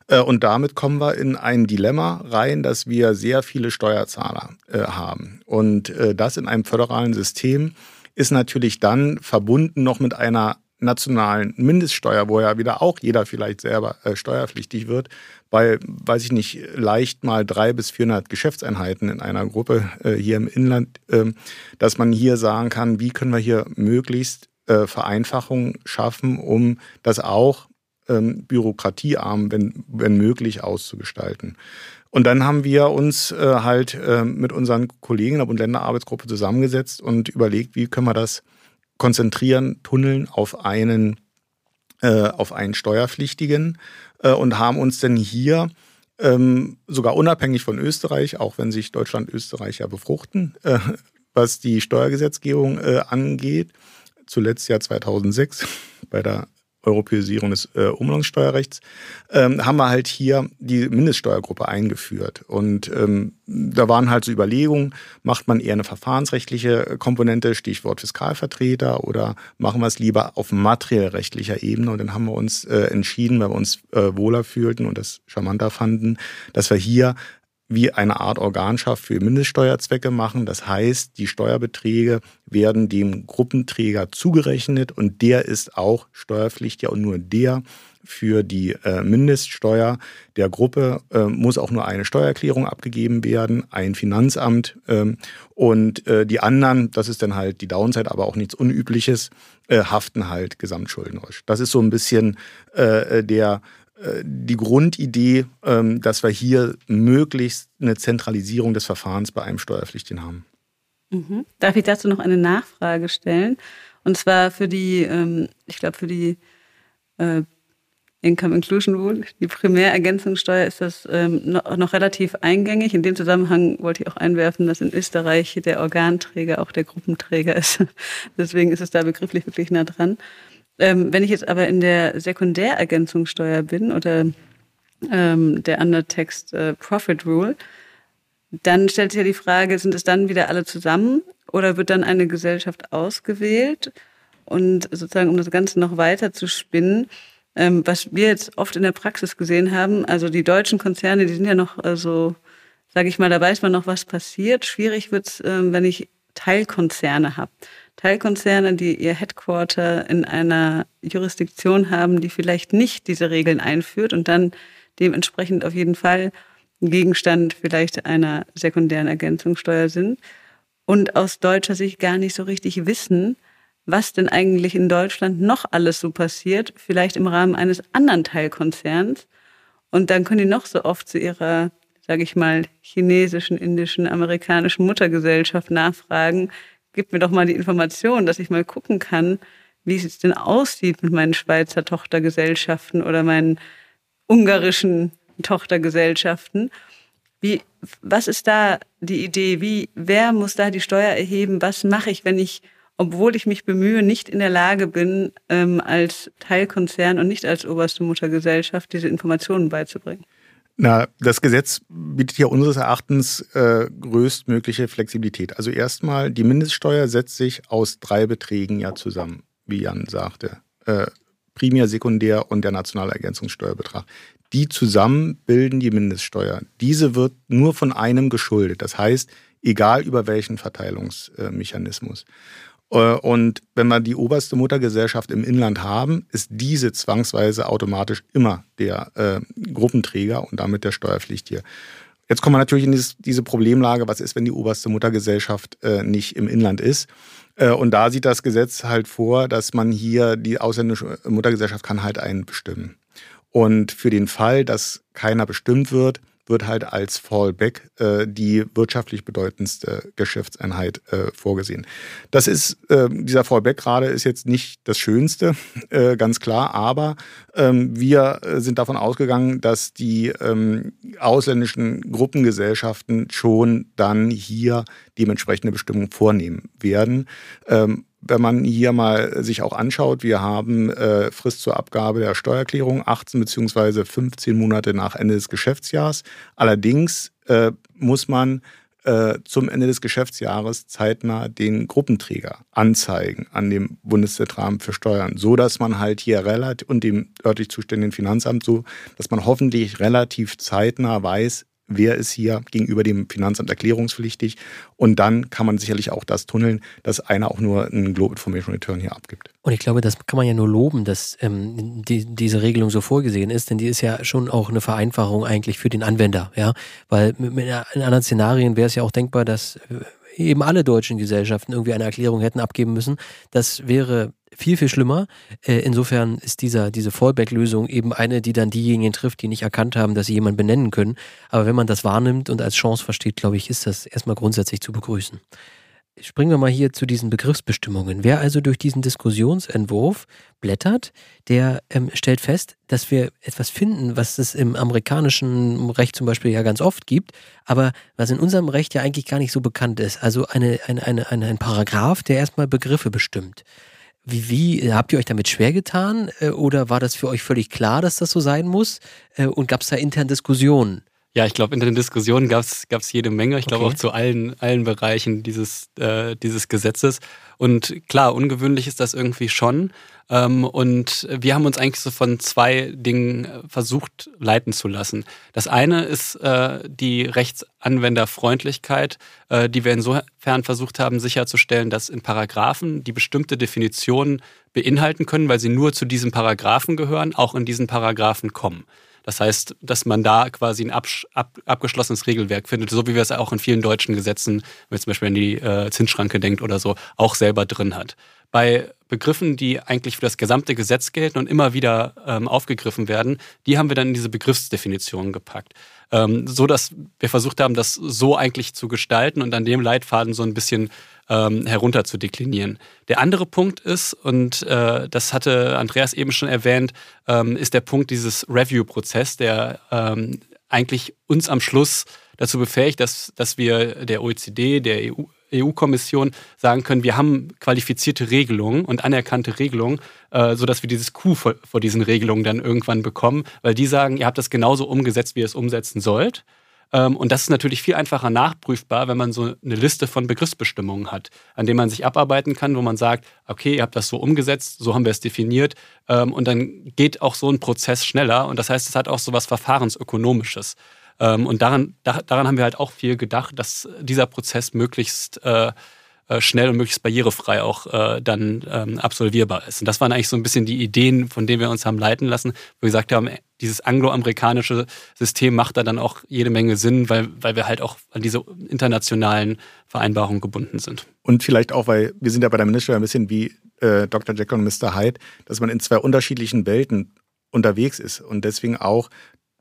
Äh, und damit kommen wir in ein Dilemma rein, dass wir sehr viele Steuerzahler äh, haben. Und äh, das in einem föderalen System ist natürlich dann verbunden noch mit einer nationalen Mindeststeuer, wo ja wieder auch jeder vielleicht selber äh, steuerpflichtig wird, bei, weiß ich nicht, leicht mal drei bis 400 Geschäftseinheiten in einer Gruppe äh, hier im Inland, äh, dass man hier sagen kann, wie können wir hier möglichst äh, Vereinfachungen schaffen, um das auch ähm, bürokratiearm, wenn, wenn möglich, auszugestalten. Und dann haben wir uns äh, halt äh, mit unseren Kollegen der Bund-Länder-Arbeitsgruppe zusammengesetzt und überlegt, wie können wir das konzentrieren, tunneln auf einen, äh, auf einen Steuerpflichtigen äh, und haben uns denn hier ähm, sogar unabhängig von Österreich, auch wenn sich Deutschland, Österreich ja befruchten, äh, was die Steuergesetzgebung äh, angeht, zuletzt ja 2006 bei der Europäisierung des äh, Umlandsteuerrechts, ähm, haben wir halt hier die Mindeststeuergruppe eingeführt. Und ähm, da waren halt so Überlegungen, macht man eher eine verfahrensrechtliche Komponente, Stichwort Fiskalvertreter, oder machen wir es lieber auf materiellrechtlicher Ebene? Und dann haben wir uns äh, entschieden, weil wir uns äh, wohler fühlten und das charmanter fanden, dass wir hier wie eine Art Organschaft für Mindeststeuerzwecke machen. Das heißt, die Steuerbeträge werden dem Gruppenträger zugerechnet und der ist auch steuerpflichtig und nur der für die äh, Mindeststeuer der Gruppe äh, muss auch nur eine Steuererklärung abgegeben werden, ein Finanzamt ähm, und äh, die anderen, das ist dann halt die Downside, aber auch nichts Unübliches, haften halt gesamtschuldnerisch. Das ist so ein bisschen der die Grundidee, ähm, dass wir hier möglichst eine Zentralisierung des Verfahrens bei einem Steuerpflichtigen haben. Mhm. Darf ich dazu noch eine Nachfrage stellen? Und zwar für die, ähm, ich glaube, für die äh, Income Inclusion Rule, die Primärergänzungssteuer, ist das ähm, noch, relativ eingängig. In dem Zusammenhang wollte ich auch einwerfen, dass in Österreich der Organträger auch der Gruppenträger ist. Deswegen ist es da begrifflich wirklich nah dran. Ähm, wenn ich jetzt aber in der Sekundärergänzungssteuer bin oder ähm, der Undertext äh, Profit Rule, dann stellt sich ja die Frage, sind es dann wieder alle zusammen oder wird dann eine Gesellschaft ausgewählt? Und sozusagen, um das Ganze noch weiter zu spinnen, ähm, was wir jetzt oft in der Praxis gesehen haben, also die deutschen Konzerne, die sind ja noch äh, so, sage ich mal, da weiß man noch, was passiert. Schwierig wird's, äh, wenn ich Teilkonzerne habe. Teilkonzerne, die ihr Headquarter in einer Jurisdiktion haben, die vielleicht nicht diese Regeln einführt und dann dementsprechend auf jeden Fall Gegenstand vielleicht einer sekundären Ergänzungssteuer sind und aus deutscher Sicht gar nicht so richtig wissen, was denn eigentlich in Deutschland noch alles so passiert, vielleicht im Rahmen eines anderen Teilkonzerns. Und dann können die noch so oft zu ihrer sage ich mal, chinesischen, indischen, amerikanischen Muttergesellschaft nachfragen, gib mir doch mal die Information, dass ich mal gucken kann, wie es denn aussieht mit meinen Schweizer Tochtergesellschaften oder meinen ungarischen Tochtergesellschaften. Wie, was ist da die Idee? Wie, wer muss da die Steuer erheben? Was mache ich, wenn ich, obwohl ich mich bemühe, nicht in der Lage bin, ähm, als Teilkonzern und nicht als oberste Muttergesellschaft diese Informationen beizubringen? Na, das Gesetz bietet hier unseres Erachtens äh, größtmögliche Flexibilität. Also erstmal, die Mindeststeuer setzt sich aus drei Beträgen ja zusammen, wie Jan sagte. Äh, Primär, Sekundär und der nationale Ergänzungssteuerbetrag. Die zusammen bilden die Mindeststeuer. Diese wird nur von einem geschuldet. Das heißt, egal über welchen Verteilungsmechanismus. Äh, und wenn wir die oberste Muttergesellschaft im Inland haben, ist diese zwangsweise automatisch immer der äh, Gruppenträger und damit der Steuerpflichtige. Jetzt kommen wir natürlich in dieses, diese Problemlage, was ist, wenn die oberste Muttergesellschaft äh, nicht im Inland ist. Äh, und da sieht das Gesetz halt vor, dass man hier, die ausländische Muttergesellschaft kann halt einen bestimmen. Und für den Fall, dass keiner bestimmt wird, wird halt als Fallback äh, die wirtschaftlich bedeutendste Geschäftseinheit äh, vorgesehen. Das ist, äh, dieser Fallback gerade ist jetzt nicht das Schönste, äh, ganz klar, aber ähm, wir äh, sind davon ausgegangen, dass die ähm, ausländischen Gruppengesellschaften schon dann hier dementsprechende Bestimmungen vornehmen werden. Wenn man hier mal sich auch anschaut, wir haben äh, Frist zur Abgabe der Steuererklärung 18 bzw. 15 Monate nach Ende des Geschäftsjahres. Allerdings äh, muss man äh, zum Ende des Geschäftsjahres zeitnah den Gruppenträger anzeigen an dem Bundeszentralamt für Steuern, so dass man halt hier relativ und dem örtlich zuständigen Finanzamt so, dass man hoffentlich relativ zeitnah weiß, wer ist hier gegenüber dem Finanzamt erklärungspflichtig. Und dann kann man sicherlich auch das tunneln, dass einer auch nur einen Global Information Return hier abgibt. Und ich glaube, das kann man ja nur loben, dass ähm, die, diese Regelung so vorgesehen ist, denn die ist ja schon auch eine Vereinfachung eigentlich für den Anwender, ja. Weil in anderen Szenarien wäre es ja auch denkbar, dass äh, eben alle deutschen Gesellschaften irgendwie eine Erklärung hätten abgeben müssen. Das wäre viel, viel schlimmer. Äh, insofern ist dieser, diese Fallback-Lösung eben eine, die dann diejenigen trifft, die nicht erkannt haben, dass sie jemanden benennen können. Aber wenn man das wahrnimmt und als Chance versteht, glaube ich, ist das erstmal grundsätzlich zu begrüßen. Springen wir mal hier zu diesen Begriffsbestimmungen. Wer also durch diesen Diskussionsentwurf blättert, der ähm, stellt fest, dass wir etwas finden, was es im amerikanischen Recht zum Beispiel ja ganz oft gibt, aber was in unserem Recht ja eigentlich gar nicht so bekannt ist. Also eine, eine, eine, eine ein Paragraph, der erstmal Begriffe bestimmt. Wie, wie habt ihr euch damit schwer getan äh, oder war das für euch völlig klar, dass das so sein muss? Äh, und gab es da intern Diskussionen? Ja, ich glaube, in den Diskussionen gab es jede Menge. Ich glaube okay. auch zu allen, allen Bereichen dieses, äh, dieses Gesetzes. Und klar, ungewöhnlich ist das irgendwie schon. Ähm, und wir haben uns eigentlich so von zwei Dingen äh, versucht leiten zu lassen. Das eine ist äh, die Rechtsanwenderfreundlichkeit, äh, die wir insofern versucht haben sicherzustellen, dass in Paragraphen, die bestimmte Definitionen beinhalten können, weil sie nur zu diesen Paragraphen gehören, auch in diesen Paragraphen kommen. Das heißt, dass man da quasi ein ab, ab, abgeschlossenes Regelwerk findet, so wie wir es auch in vielen deutschen Gesetzen, wenn man zum Beispiel an die äh, Zinsschranke denkt oder so, auch selber drin hat. Bei Begriffen, die eigentlich für das gesamte Gesetz gelten und immer wieder ähm, aufgegriffen werden, die haben wir dann in diese Begriffsdefinitionen gepackt. Ähm, so dass wir versucht haben, das so eigentlich zu gestalten und an dem Leitfaden so ein bisschen ähm, herunter zu deklinieren. Der andere Punkt ist, und äh, das hatte Andreas eben schon erwähnt, ähm, ist der Punkt dieses Review-Prozess, der ähm, eigentlich uns am Schluss dazu befähigt, dass, dass wir der OECD, der EU, EU-Kommission sagen können, wir haben qualifizierte Regelungen und anerkannte Regelungen, äh, sodass wir dieses Q vor, diesen Regelungen dann irgendwann bekommen, weil die sagen, ihr habt das genauso umgesetzt, wie ihr es umsetzen sollt. Ähm, und das ist natürlich viel einfacher nachprüfbar, wenn man so eine Liste von Begriffsbestimmungen hat, an denen man sich abarbeiten kann, wo man sagt, okay, ihr habt das so umgesetzt, so haben wir es definiert. Ähm, und dann geht auch so ein Prozess schneller. Und das heißt, es hat auch so was Verfahrensökonomisches. Ähm, und daran, daran haben wir halt auch viel gedacht, dass dieser Prozess möglichst äh, äh, schnell und möglichst barrierefrei auch äh, dann ähm, absolvierbar ist. Und das waren eigentlich so ein bisschen die Ideen, von denen wir uns haben leiten lassen, wo wir gesagt haben, dieses angloamerikanische System macht da dann auch jede Menge Sinn, weil, weil wir halt auch an diese internationalen Vereinbarungen gebunden sind. Und vielleicht auch, weil wir sind ja bei der Ministersteuer ein bisschen wie äh, Dr. Jekyll und Mr. Hyde, dass man in zwei unterschiedlichen Welten unterwegs ist und deswegen auch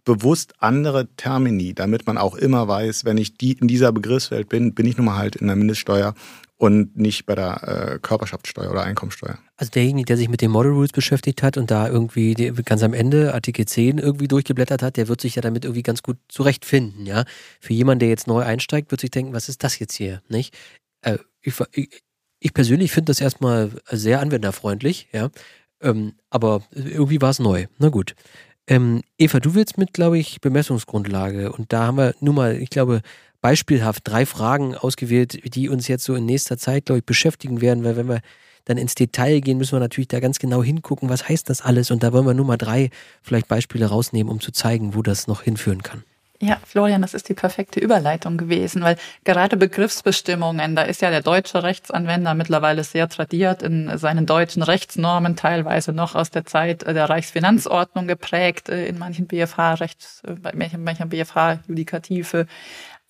bewusst andere Termini, damit man auch immer weiß, wenn ich die in dieser Begriffswelt bin, bin ich nun mal halt in der Mindeststeuer und nicht bei der äh, Körperschaftssteuer oder Einkommensteuer. Also derjenige, der sich mit den Model Rules beschäftigt hat und da irgendwie ganz am Ende Artikel 10 irgendwie durchgeblättert hat, der wird sich ja damit irgendwie ganz gut zurechtfinden, ja. Für jemanden, der jetzt neu einsteigt, wird sich denken, was ist das jetzt hier, nicht? Äh, ich, ich, ich, persönlich finde das erstmal sehr anwenderfreundlich, ja. Ähm, aber irgendwie war es neu. Na gut. Ähm, Eva, du willst mit, glaube ich, Bemessungsgrundlage und da haben wir nur mal, ich glaube, beispielhaft drei Fragen ausgewählt, die uns jetzt so in nächster Zeit, glaube ich, beschäftigen werden, weil wenn wir dann ins Detail gehen, müssen wir natürlich da ganz genau hingucken, was heißt das alles und da wollen wir nur mal drei vielleicht Beispiele rausnehmen, um zu zeigen, wo das noch hinführen kann. Ja, Florian, das ist die perfekte Überleitung gewesen, weil gerade Begriffsbestimmungen, da ist ja der deutsche Rechtsanwender mittlerweile sehr tradiert in seinen deutschen Rechtsnormen, teilweise noch aus der Zeit der Reichsfinanzordnung geprägt, äh, in manchen BFH-Rechts, äh, bei manchen BFH-Judikative.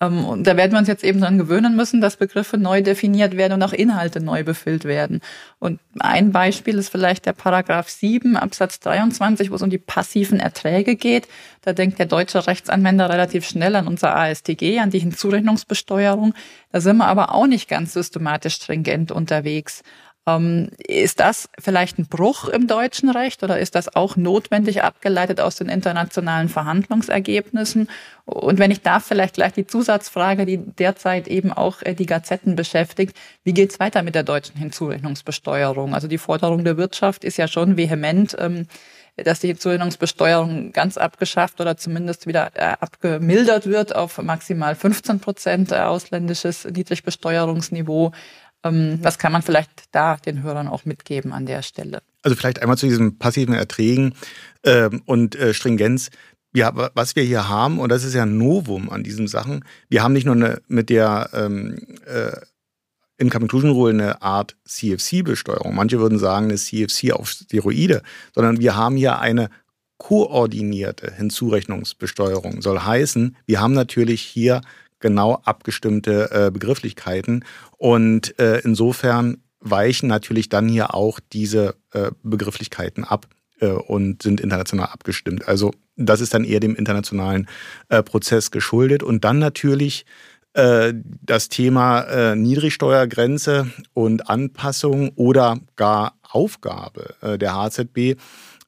Ähm, und da werden wir uns jetzt eben dran gewöhnen müssen, dass Begriffe neu definiert werden und auch Inhalte neu befüllt werden. Und ein Beispiel ist vielleicht der Paragraph 7 Absatz 23, wo es um die passiven Erträge geht. Da denkt der deutsche Rechtsanwender relativ schnell an unser ASTG, an die Hinzurechnungsbesteuerung. Da sind wir aber auch nicht ganz systematisch stringent unterwegs. Ähm, ist das vielleicht ein Bruch im deutschen Recht oder ist das auch notwendig abgeleitet aus den internationalen Verhandlungsergebnissen? Und wenn ich darf, vielleicht gleich die Zusatzfrage, die derzeit eben auch äh, die Gazetten beschäftigt. Wie geht's weiter mit der deutschen Hinzurechnungsbesteuerung? Also die Forderung der Wirtschaft ist ja schon vehement, ähm, dass die Hinzurechnungsbesteuerung ganz abgeschafft oder zumindest wieder äh, abgemildert wird auf maximal 15 Prozent äh, ausländisches Niedrigbesteuerungsniveau. Ähm, was kann man vielleicht da den Hörern auch mitgeben an der Stelle? Also vielleicht einmal zu diesen passiven Erträgen ähm, und äh, Stringenz. Ja, was wir hier haben, und das ist ja ein Novum an diesen Sachen, wir haben nicht nur eine, mit der ähm, äh, Income Inclusion Rule eine Art CFC-Besteuerung. Manche würden sagen, eine CFC auf Steroide, sondern wir haben hier eine koordinierte Hinzurechnungsbesteuerung. Soll heißen, wir haben natürlich hier genau abgestimmte äh, Begrifflichkeiten. Und äh, insofern weichen natürlich dann hier auch diese äh, Begrifflichkeiten ab äh, und sind international abgestimmt. Also das ist dann eher dem internationalen äh, Prozess geschuldet. Und dann natürlich äh, das Thema Niedrigsteuergrenze und Anpassung oder gar Aufgabe der HZB.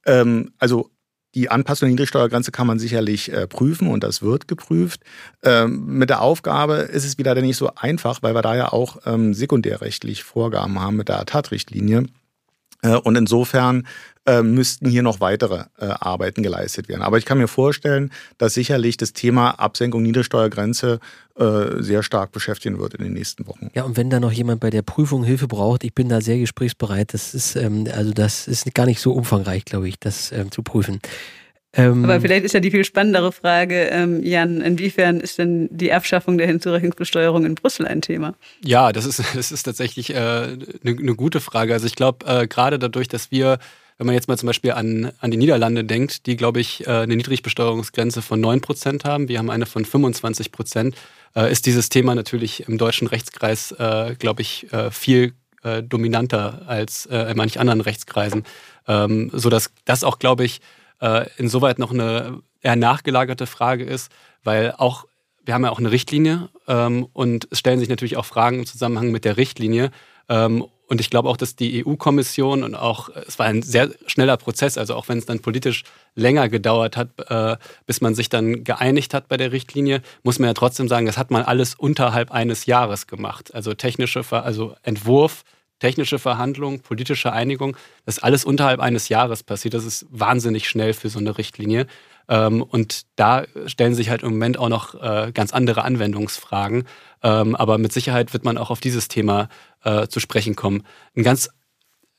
Ähm, also die Anpassung der Niedrigsteuergrenze kann man sicherlich äh, prüfen und das wird geprüft. Ähm, mit der Aufgabe ist es wieder nicht so einfach, weil wir da ja auch ähm, sekundärrechtlich Vorgaben haben mit der ATAT-Richtlinie. Äh, und insofern äh, müssten hier noch weitere äh, Arbeiten geleistet werden. Aber ich kann mir vorstellen, dass sicherlich das Thema Absenkung Niedrigsteuergrenze äh, sehr stark beschäftigen wird in den nächsten Wochen. Ja, und wenn da noch jemand bei der Prüfung Hilfe braucht, ich bin da sehr gesprächsbereit. Das ist, ähm, also das ist gar nicht so umfangreich, glaube ich, das ähm, zu prüfen. Ähm, Aber vielleicht ist ja die viel spannendere Frage, ähm, Jan, inwiefern ist denn die Abschaffung der Hinzurechnungsbesteuerung in Brüssel ein Thema? Ja, das ist, das ist tatsächlich eine äh, ne, ne gute Frage. Also ich glaube, äh, gerade dadurch, dass wir wenn man jetzt mal zum Beispiel an, an die Niederlande denkt, die, glaube ich, äh, eine Niedrigbesteuerungsgrenze von 9% haben, wir haben eine von 25%, äh, ist dieses Thema natürlich im deutschen Rechtskreis, äh, glaube ich, viel dominanter als in manchen anderen Rechtskreisen. Ähm, sodass das auch, glaube ich, insoweit noch eine eher nachgelagerte Frage ist, weil auch wir haben ja auch eine Richtlinie ähm, und es stellen sich natürlich auch Fragen im Zusammenhang mit der Richtlinie. Ähm, und ich glaube auch, dass die EU-Kommission und auch, es war ein sehr schneller Prozess, also auch wenn es dann politisch länger gedauert hat, äh, bis man sich dann geeinigt hat bei der Richtlinie, muss man ja trotzdem sagen, das hat man alles unterhalb eines Jahres gemacht. Also technische, also Entwurf, technische Verhandlung, politische Einigung, das ist alles unterhalb eines Jahres passiert. Das ist wahnsinnig schnell für so eine Richtlinie. Ähm, und da stellen sich halt im Moment auch noch äh, ganz andere Anwendungsfragen. Ähm, aber mit Sicherheit wird man auch auf dieses Thema äh, zu sprechen kommen. Einen ganz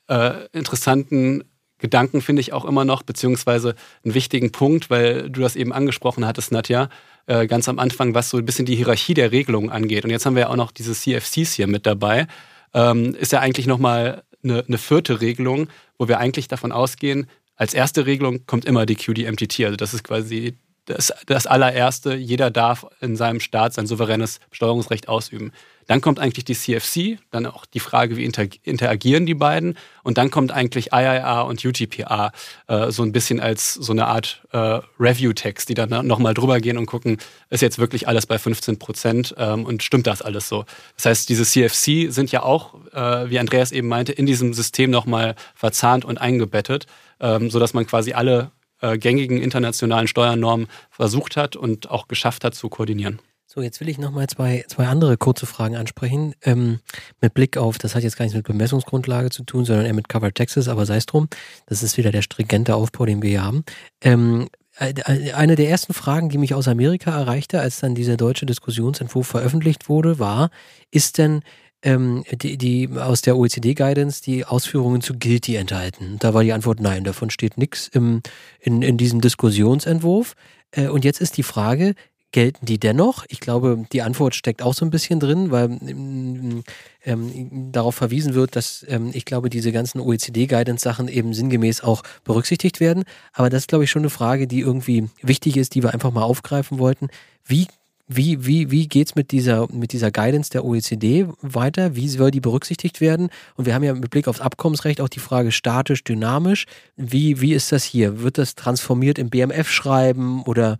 äh, interessanten Gedanken finde ich auch immer noch, beziehungsweise einen wichtigen Punkt, weil du das eben angesprochen hattest, Nadja, ganz am Anfang, was so ein bisschen die Hierarchie der Regelungen angeht. Und jetzt haben wir ja auch noch diese CFCs hier mit dabei. Ähm, ist ja eigentlich nochmal eine, eine vierte Regelung, wo wir eigentlich davon ausgehen, als erste Regelung kommt immer die QDMTT. Also das ist quasi das, das allererste, jeder darf in seinem Staat sein souveränes Besteuerungsrecht ausüben. Dann kommt eigentlich die CFC, dann auch die Frage, wie interagieren die beiden. Und dann kommt eigentlich IIR und UTPR äh, so ein bisschen als so eine Art äh, Review-Text, die dann nochmal drüber gehen und gucken, ist jetzt wirklich alles bei 15 Prozent ähm, und stimmt das alles so? Das heißt, diese CFC sind ja auch, äh, wie Andreas eben meinte, in diesem System nochmal verzahnt und eingebettet, ähm, sodass man quasi alle äh, gängigen internationalen Steuernormen versucht hat und auch geschafft hat zu koordinieren. So, jetzt will ich nochmal zwei, zwei andere kurze Fragen ansprechen. Ähm, mit Blick auf, das hat jetzt gar nichts mit Bemessungsgrundlage zu tun, sondern eher mit Covered Texas, aber sei es drum. Das ist wieder der stringente Aufbau, den wir hier haben. Ähm, eine der ersten Fragen, die mich aus Amerika erreichte, als dann dieser deutsche Diskussionsentwurf veröffentlicht wurde, war, ist denn ähm, die, die aus der OECD-Guidance die Ausführungen zu Guilty enthalten? Da war die Antwort nein, davon steht nichts in, in diesem Diskussionsentwurf. Äh, und jetzt ist die Frage, gelten die dennoch? Ich glaube, die Antwort steckt auch so ein bisschen drin, weil ähm, ähm, darauf verwiesen wird, dass ähm, ich glaube, diese ganzen OECD-Guidance-Sachen eben sinngemäß auch berücksichtigt werden. Aber das ist, glaube ich, schon eine Frage, die irgendwie wichtig ist, die wir einfach mal aufgreifen wollten. Wie wie, wie, wie geht es mit dieser, mit dieser Guidance der OECD weiter? Wie soll die berücksichtigt werden? Und wir haben ja mit Blick aufs Abkommensrecht auch die Frage statisch, dynamisch. Wie, wie ist das hier? Wird das transformiert im BMF-Schreiben oder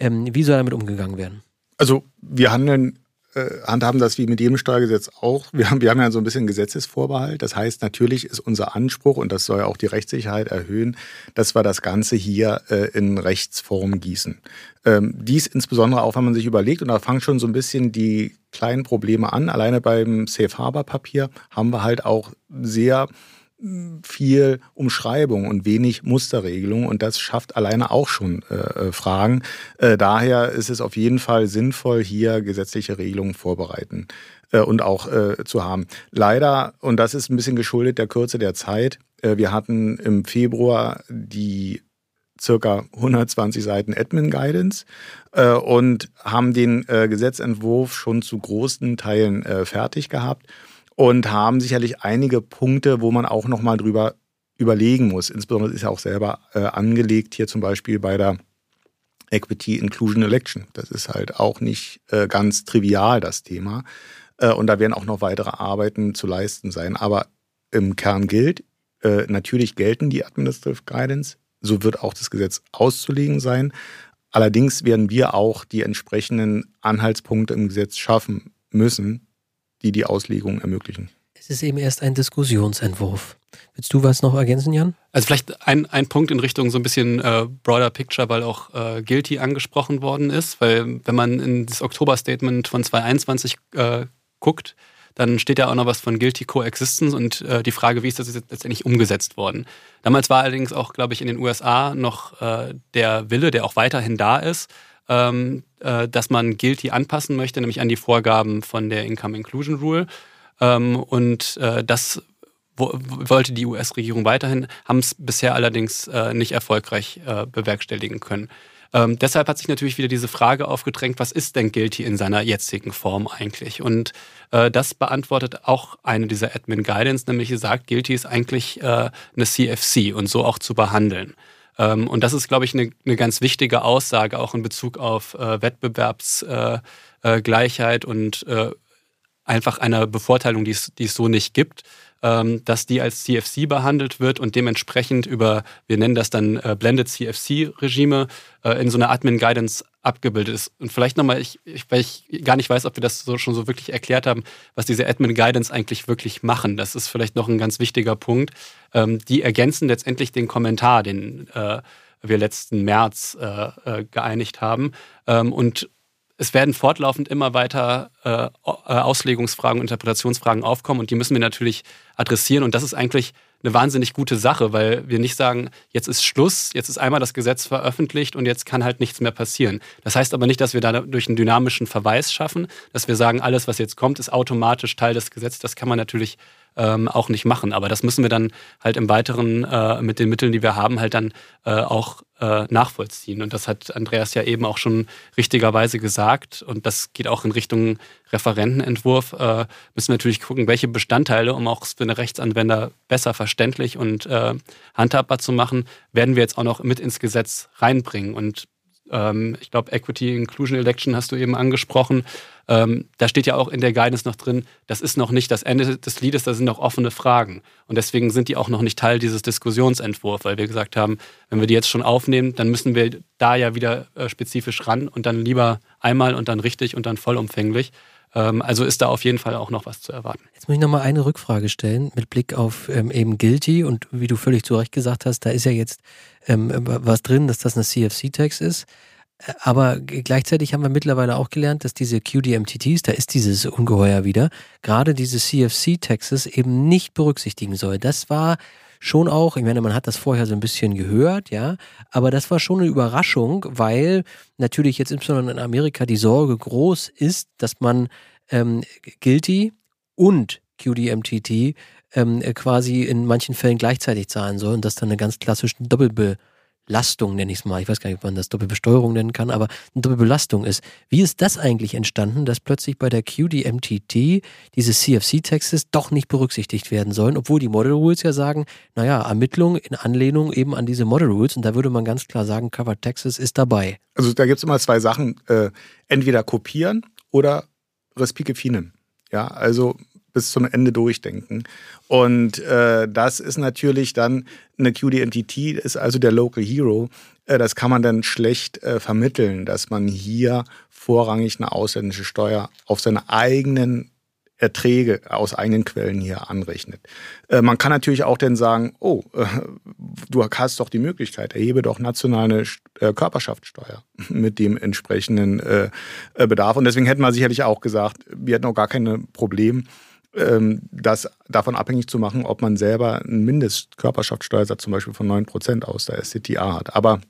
ähm, wie soll damit umgegangen werden? Also wir handeln, äh, handhaben das wie mit jedem Steuergesetz auch. Wir haben, wir haben ja so ein bisschen Gesetzesvorbehalt. Das heißt, natürlich ist unser Anspruch, und das soll ja auch die Rechtssicherheit erhöhen, dass wir das Ganze hier äh, in Rechtsform gießen. Ähm, dies insbesondere auch, wenn man sich überlegt, und da fangen schon so ein bisschen die kleinen Probleme an. Alleine beim Safe Harbor Papier haben wir halt auch sehr viel Umschreibung und wenig Musterregelung und das schafft alleine auch schon äh, äh, Fragen. Äh, daher ist es auf jeden Fall sinnvoll, hier gesetzliche Regelungen vorbereiten äh, und auch äh, zu haben. Leider, und das ist ein bisschen geschuldet der Kürze der Zeit, äh, wir hatten im Februar die circa 120 Seiten Admin Guidance äh, und haben den äh, Gesetzentwurf schon zu großen Teilen äh, fertig gehabt und haben sicherlich einige Punkte, wo man auch nochmal drüber überlegen muss. Insbesondere ist ja auch selber äh, angelegt, hier zum Beispiel bei der Equity Inclusion Election. Das ist halt auch nicht äh, ganz trivial, das Thema. Äh, und da werden auch noch weitere Arbeiten zu leisten sein. Aber im Kern gilt, äh, natürlich gelten die Administrative Guidance. So wird auch das Gesetz auszulegen sein. Allerdings werden wir auch die entsprechenden Anhaltspunkte im Gesetz schaffen müssen, die die Auslegung ermöglichen. Es ist eben erst ein Diskussionsentwurf. Willst du was noch ergänzen, Jan? Also vielleicht ein, ein Punkt in Richtung so ein bisschen äh, broader Picture, weil auch äh, Guilty angesprochen worden ist. Weil wenn man in das Oktober-Statement von 2021 äh, guckt, dann steht ja auch noch was von Guilty Coexistence und äh, die Frage, wie ist das jetzt letztendlich umgesetzt worden. Damals war allerdings auch, glaube ich, in den USA noch äh, der Wille, der auch weiterhin da ist, ähm, äh, dass man Guilty anpassen möchte, nämlich an die Vorgaben von der Income Inclusion Rule. Ähm, und äh, das wollte die US-Regierung weiterhin, haben es bisher allerdings äh, nicht erfolgreich äh, bewerkstelligen können. Ähm, deshalb hat sich natürlich wieder diese Frage aufgedrängt, was ist denn Guilty in seiner jetzigen Form eigentlich? Und äh, das beantwortet auch eine dieser Admin Guidance, nämlich sagt, Guilty ist eigentlich äh, eine CFC und so auch zu behandeln. Ähm, und das ist, glaube ich, eine, eine, ganz wichtige Aussage auch in Bezug auf äh, Wettbewerbsgleichheit äh, äh, und äh, einfach einer Bevorteilung, die es so nicht gibt. Ähm, dass die als CFC behandelt wird und dementsprechend über, wir nennen das dann äh, Blended CFC-Regime, äh, in so einer Admin-Guidance abgebildet ist. Und vielleicht nochmal, ich, ich, weil ich gar nicht weiß, ob wir das so schon so wirklich erklärt haben, was diese Admin-Guidance eigentlich wirklich machen. Das ist vielleicht noch ein ganz wichtiger Punkt. Ähm, die ergänzen letztendlich den Kommentar, den äh, wir letzten März äh, äh, geeinigt haben. Ähm, und es werden fortlaufend immer weiter äh, äh, Auslegungsfragen, Interpretationsfragen aufkommen und die müssen wir natürlich adressieren. Und das ist eigentlich eine wahnsinnig gute Sache, weil wir nicht sagen, jetzt ist Schluss, jetzt ist einmal das Gesetz veröffentlicht und jetzt kann halt nichts mehr passieren. Das heißt aber nicht, dass wir dadurch einen dynamischen Verweis schaffen, dass wir sagen, alles, was jetzt kommt, ist automatisch Teil des Gesetzes. Das kann man natürlich ähm, auch nicht machen. Aber das müssen wir dann halt im Weiteren äh, mit den Mitteln, die wir haben, halt dann äh, auch äh, nachvollziehen. Und das hat Andreas ja eben auch schon richtigerweise gesagt. Und das geht auch in Richtung Referentenentwurf. Äh, müssen wir natürlich gucken, welche Bestandteile, um auch für eine Rechtsanwender besser verständlich und äh, handhabbar zu machen, werden wir jetzt auch noch mit ins Gesetz reinbringen. Und ähm, ich glaube, Equity Inclusion Election hast du eben angesprochen. Ähm, da steht ja auch in der Guidance noch drin, das ist noch nicht das Ende des Liedes, da sind noch offene Fragen. Und deswegen sind die auch noch nicht Teil dieses Diskussionsentwurfs, weil wir gesagt haben, wenn wir die jetzt schon aufnehmen, dann müssen wir da ja wieder äh, spezifisch ran und dann lieber einmal und dann richtig und dann vollumfänglich. Ähm, also ist da auf jeden Fall auch noch was zu erwarten. Jetzt muss ich nochmal eine Rückfrage stellen mit Blick auf ähm, eben Guilty und wie du völlig zu Recht gesagt hast, da ist ja jetzt ähm, was drin, dass das eine CFC-Text ist. Äh, aber gleichzeitig haben wir mittlerweile auch gelernt, dass diese QDMTTs, da ist dieses Ungeheuer wieder, gerade diese CFC-Textes eben nicht berücksichtigen soll. Das war schon auch, ich meine, man hat das vorher so ein bisschen gehört, ja, aber das war schon eine Überraschung, weil natürlich jetzt insbesondere in Amerika die Sorge groß ist, dass man ähm, Guilty und QDMTT ähm, quasi in manchen Fällen gleichzeitig zahlen soll und das dann eine ganz klassische Doppelbe Doppelbelastung, nenne ich es mal. Ich weiß gar nicht, ob man das Doppelbesteuerung nennen kann, aber eine Doppelbelastung ist. Wie ist das eigentlich entstanden, dass plötzlich bei der QDMTT diese CFC-Texte doch nicht berücksichtigt werden sollen, obwohl die Model Rules ja sagen, naja, Ermittlung in Anlehnung eben an diese Model Rules und da würde man ganz klar sagen, Covered Texas ist dabei. Also da gibt es immer zwei Sachen, äh, entweder kopieren oder Respike Finem. Ja, also bis zum Ende durchdenken. Und äh, das ist natürlich dann eine QDMTT, ist also der Local Hero. Äh, das kann man dann schlecht äh, vermitteln, dass man hier vorrangig eine ausländische Steuer auf seine eigenen Erträge aus eigenen Quellen hier anrechnet. Äh, man kann natürlich auch dann sagen, oh, äh, du hast doch die Möglichkeit, erhebe doch nationale äh, Körperschaftssteuer mit dem entsprechenden äh, äh, Bedarf. Und deswegen hätten wir sicherlich auch gesagt, wir hätten auch gar kein Problem, das davon abhängig zu machen, ob man selber einen Mindestkörperschaftssteuersatz zum Beispiel von 9% aus der SCTA hat. Aber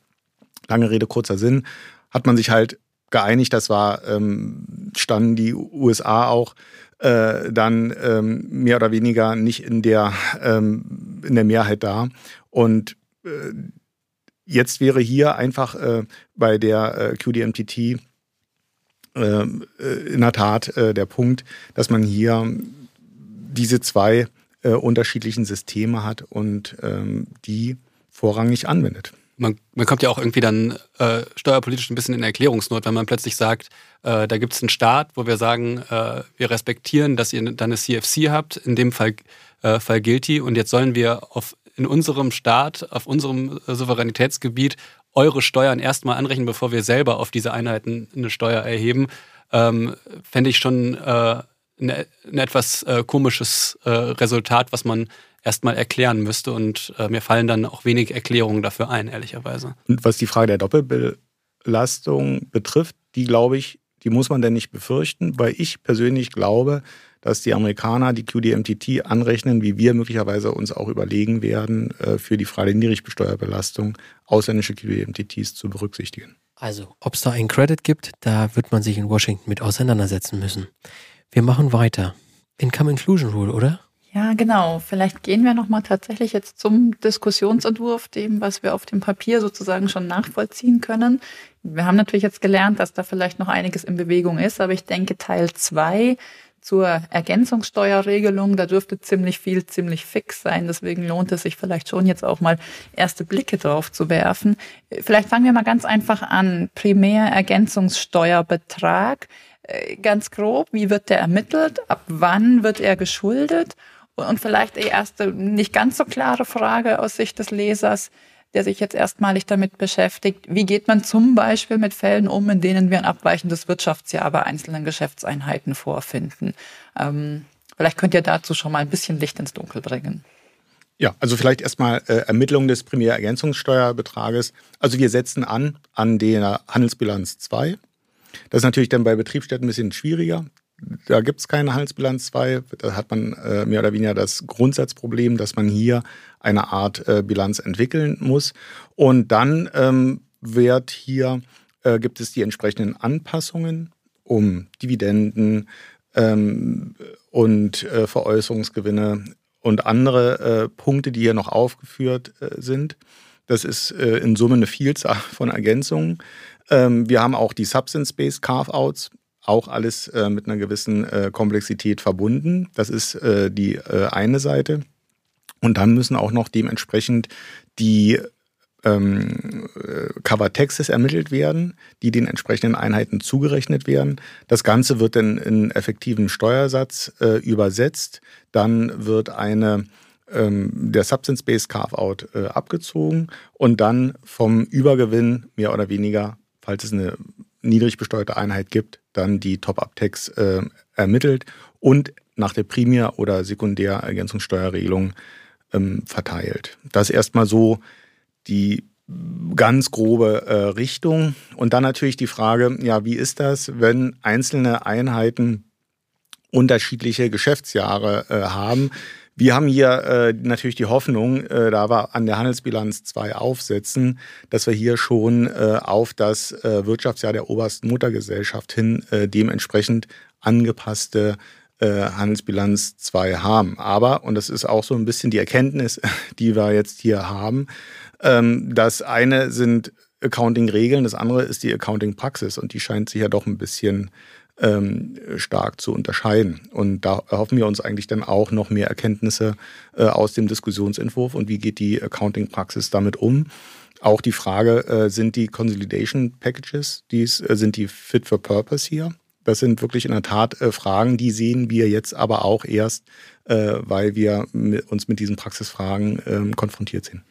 lange Rede, kurzer Sinn, hat man sich halt geeinigt, das war, ähm, standen die USA auch äh, dann ähm, mehr oder weniger nicht in der, ähm, in der Mehrheit da. Und äh, jetzt wäre hier einfach äh, bei der äh, QDMTT äh, äh, in der Tat äh, der Punkt, dass man hier diese zwei äh, unterschiedlichen Systeme hat und ähm, die vorrangig anwendet. Man, man, kommt ja auch irgendwie dann äh, steuerpolitisch ein bisschen in Erklärungsnot, wenn man plötzlich sagt, äh, da gibt es einen Staat, wo wir sagen, äh, wir respektieren, dass ihr dann eine CFC habt, in dem Fall, äh, Fall Guilty, und jetzt sollen wir auf, in unserem Staat, auf unserem äh, Souveränitätsgebiet eure Steuern erstmal anrechnen, bevor wir selber auf diese Einheiten eine Steuer erheben. Ähm, Fände ich schon ein, ein etwas äh, komisches äh, Resultat, was man erstmal erklären müsste. Und äh, mir fallen dann auch wenig Erklärungen dafür ein, ehrlicherweise. Und was die Frage der Doppelbelastung betrifft, die glaube ich, die muss man denn nicht befürchten, weil ich persönlich glaube, dass die Amerikaner die QDMTT anrechnen, wie wir möglicherweise uns auch überlegen werden, äh, für die freie Niedrigbesteuerbelastung ausländische QDMTTs zu berücksichtigen. Also, ob es da einen Credit gibt, da wird man sich in Washington mit auseinandersetzen müssen. Wir machen weiter. Income Inclusion Rule, oder? Ja, genau. Vielleicht gehen wir nochmal tatsächlich jetzt zum Diskussionsentwurf, dem, was wir auf dem Papier sozusagen schon nachvollziehen können. Wir haben natürlich jetzt gelernt, dass da vielleicht noch einiges in Bewegung ist, aber ich denke, Teil zwei zur Ergänzungssteuerregelung, da dürfte ziemlich viel, ziemlich fix sein. Deswegen lohnt es sich vielleicht schon jetzt auch mal erste Blicke drauf zu werfen. Vielleicht fangen wir mal ganz einfach an. Primärergänzungssteuerbetrag. Äh, ganz grob, wie wird der ermittelt, ab wann wird er geschuldet und vielleicht die erste nicht ganz so klare Frage aus Sicht des Lesers, der sich jetzt erstmalig damit beschäftigt, wie geht man zum Beispiel mit Fällen um, in denen wir ein abweichendes Wirtschaftsjahr bei einzelnen Geschäftseinheiten vorfinden. Ähm, vielleicht könnt ihr dazu schon mal ein bisschen Licht ins Dunkel bringen. Ja, also vielleicht erstmal äh, Ermittlung des Primärergänzungssteuerbetrages. Also wir setzen an an der Handelsbilanz 2 das ist natürlich dann bei Betriebsstätten ein bisschen schwieriger. Da gibt es keine Handelsbilanz 2. Da hat man äh, mehr oder weniger das Grundsatzproblem, dass man hier eine Art äh, Bilanz entwickeln muss. Und dann ähm, wird hier, äh, gibt es die entsprechenden Anpassungen um Dividenden ähm, und äh, Veräußerungsgewinne und andere äh, Punkte, die hier noch aufgeführt äh, sind. Das ist in Summe eine Vielzahl von Ergänzungen. Ähm, wir haben auch die Substance-Based Carve-Outs, auch alles äh, mit einer gewissen äh, Komplexität verbunden. Das ist äh, die äh, eine Seite. Und dann müssen auch noch dementsprechend die ähm, Cover Taxes ermittelt werden, die den entsprechenden Einheiten zugerechnet werden. Das Ganze wird dann in effektiven Steuersatz äh, übersetzt. Dann wird eine ähm, der Substance-Based Carve-out äh, abgezogen und dann vom Übergewinn mehr oder weniger, falls es eine niedrig besteuerte Einheit gibt, dann die Top-Up-Tax äh, ermittelt und nach der Primär- oder Sekundärergänzungssteuerregelung ähm, verteilt. Das ist erstmal so die ganz grobe äh, Richtung. Und dann natürlich die Frage, ja, wie ist das, wenn einzelne Einheiten unterschiedliche Geschäftsjahre äh, haben? Wir haben hier äh, natürlich die Hoffnung, äh, da wir an der Handelsbilanz zwei aufsetzen, dass wir hier schon äh, auf das äh, Wirtschaftsjahr der obersten Muttergesellschaft hin äh, dementsprechend angepasste äh, Handelsbilanz 2 haben. Aber, und das ist auch so ein bisschen die Erkenntnis, die wir jetzt hier haben, ähm, das eine sind Accounting-Regeln, das andere ist die Accounting-Praxis und die scheint sich ja doch ein bisschen ähm, stark zu unterscheiden. Und da erhoffen wir uns eigentlich dann auch noch mehr Erkenntnisse äh, aus dem Diskussionsentwurf und wie geht die Accounting-Praxis damit um. Auch die Frage, äh, sind die Consolidation Packages, dies, äh, sind die fit for purpose hier? Das sind wirklich in der Tat äh, Fragen, die sehen wir jetzt aber auch erst, äh, weil wir uns mit diesen Praxisfragen ähm, konfrontiert sehen.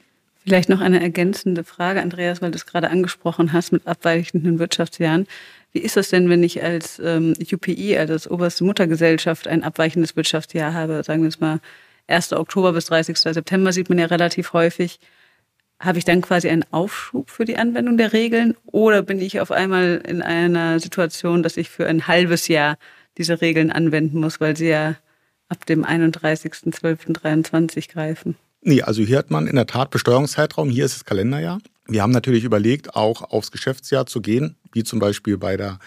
Vielleicht noch eine ergänzende Frage, Andreas, weil du es gerade angesprochen hast mit abweichenden Wirtschaftsjahren. Wie ist das denn, wenn ich als ähm, UPI, also als oberste Muttergesellschaft, ein abweichendes Wirtschaftsjahr habe? Sagen wir es mal, 1. Oktober bis 30. September sieht man ja relativ häufig. Habe ich dann quasi einen Aufschub für die Anwendung der Regeln oder bin ich auf einmal in einer Situation, dass ich für ein halbes Jahr diese Regeln anwenden muss, weil sie ja ab dem 31.12.23 greifen? Nee, also hier hat man in der Tat Besteuerungszeitraum, hier ist das Kalenderjahr. Wir haben natürlich überlegt, auch aufs Geschäftsjahr zu gehen, wie zum Beispiel bei der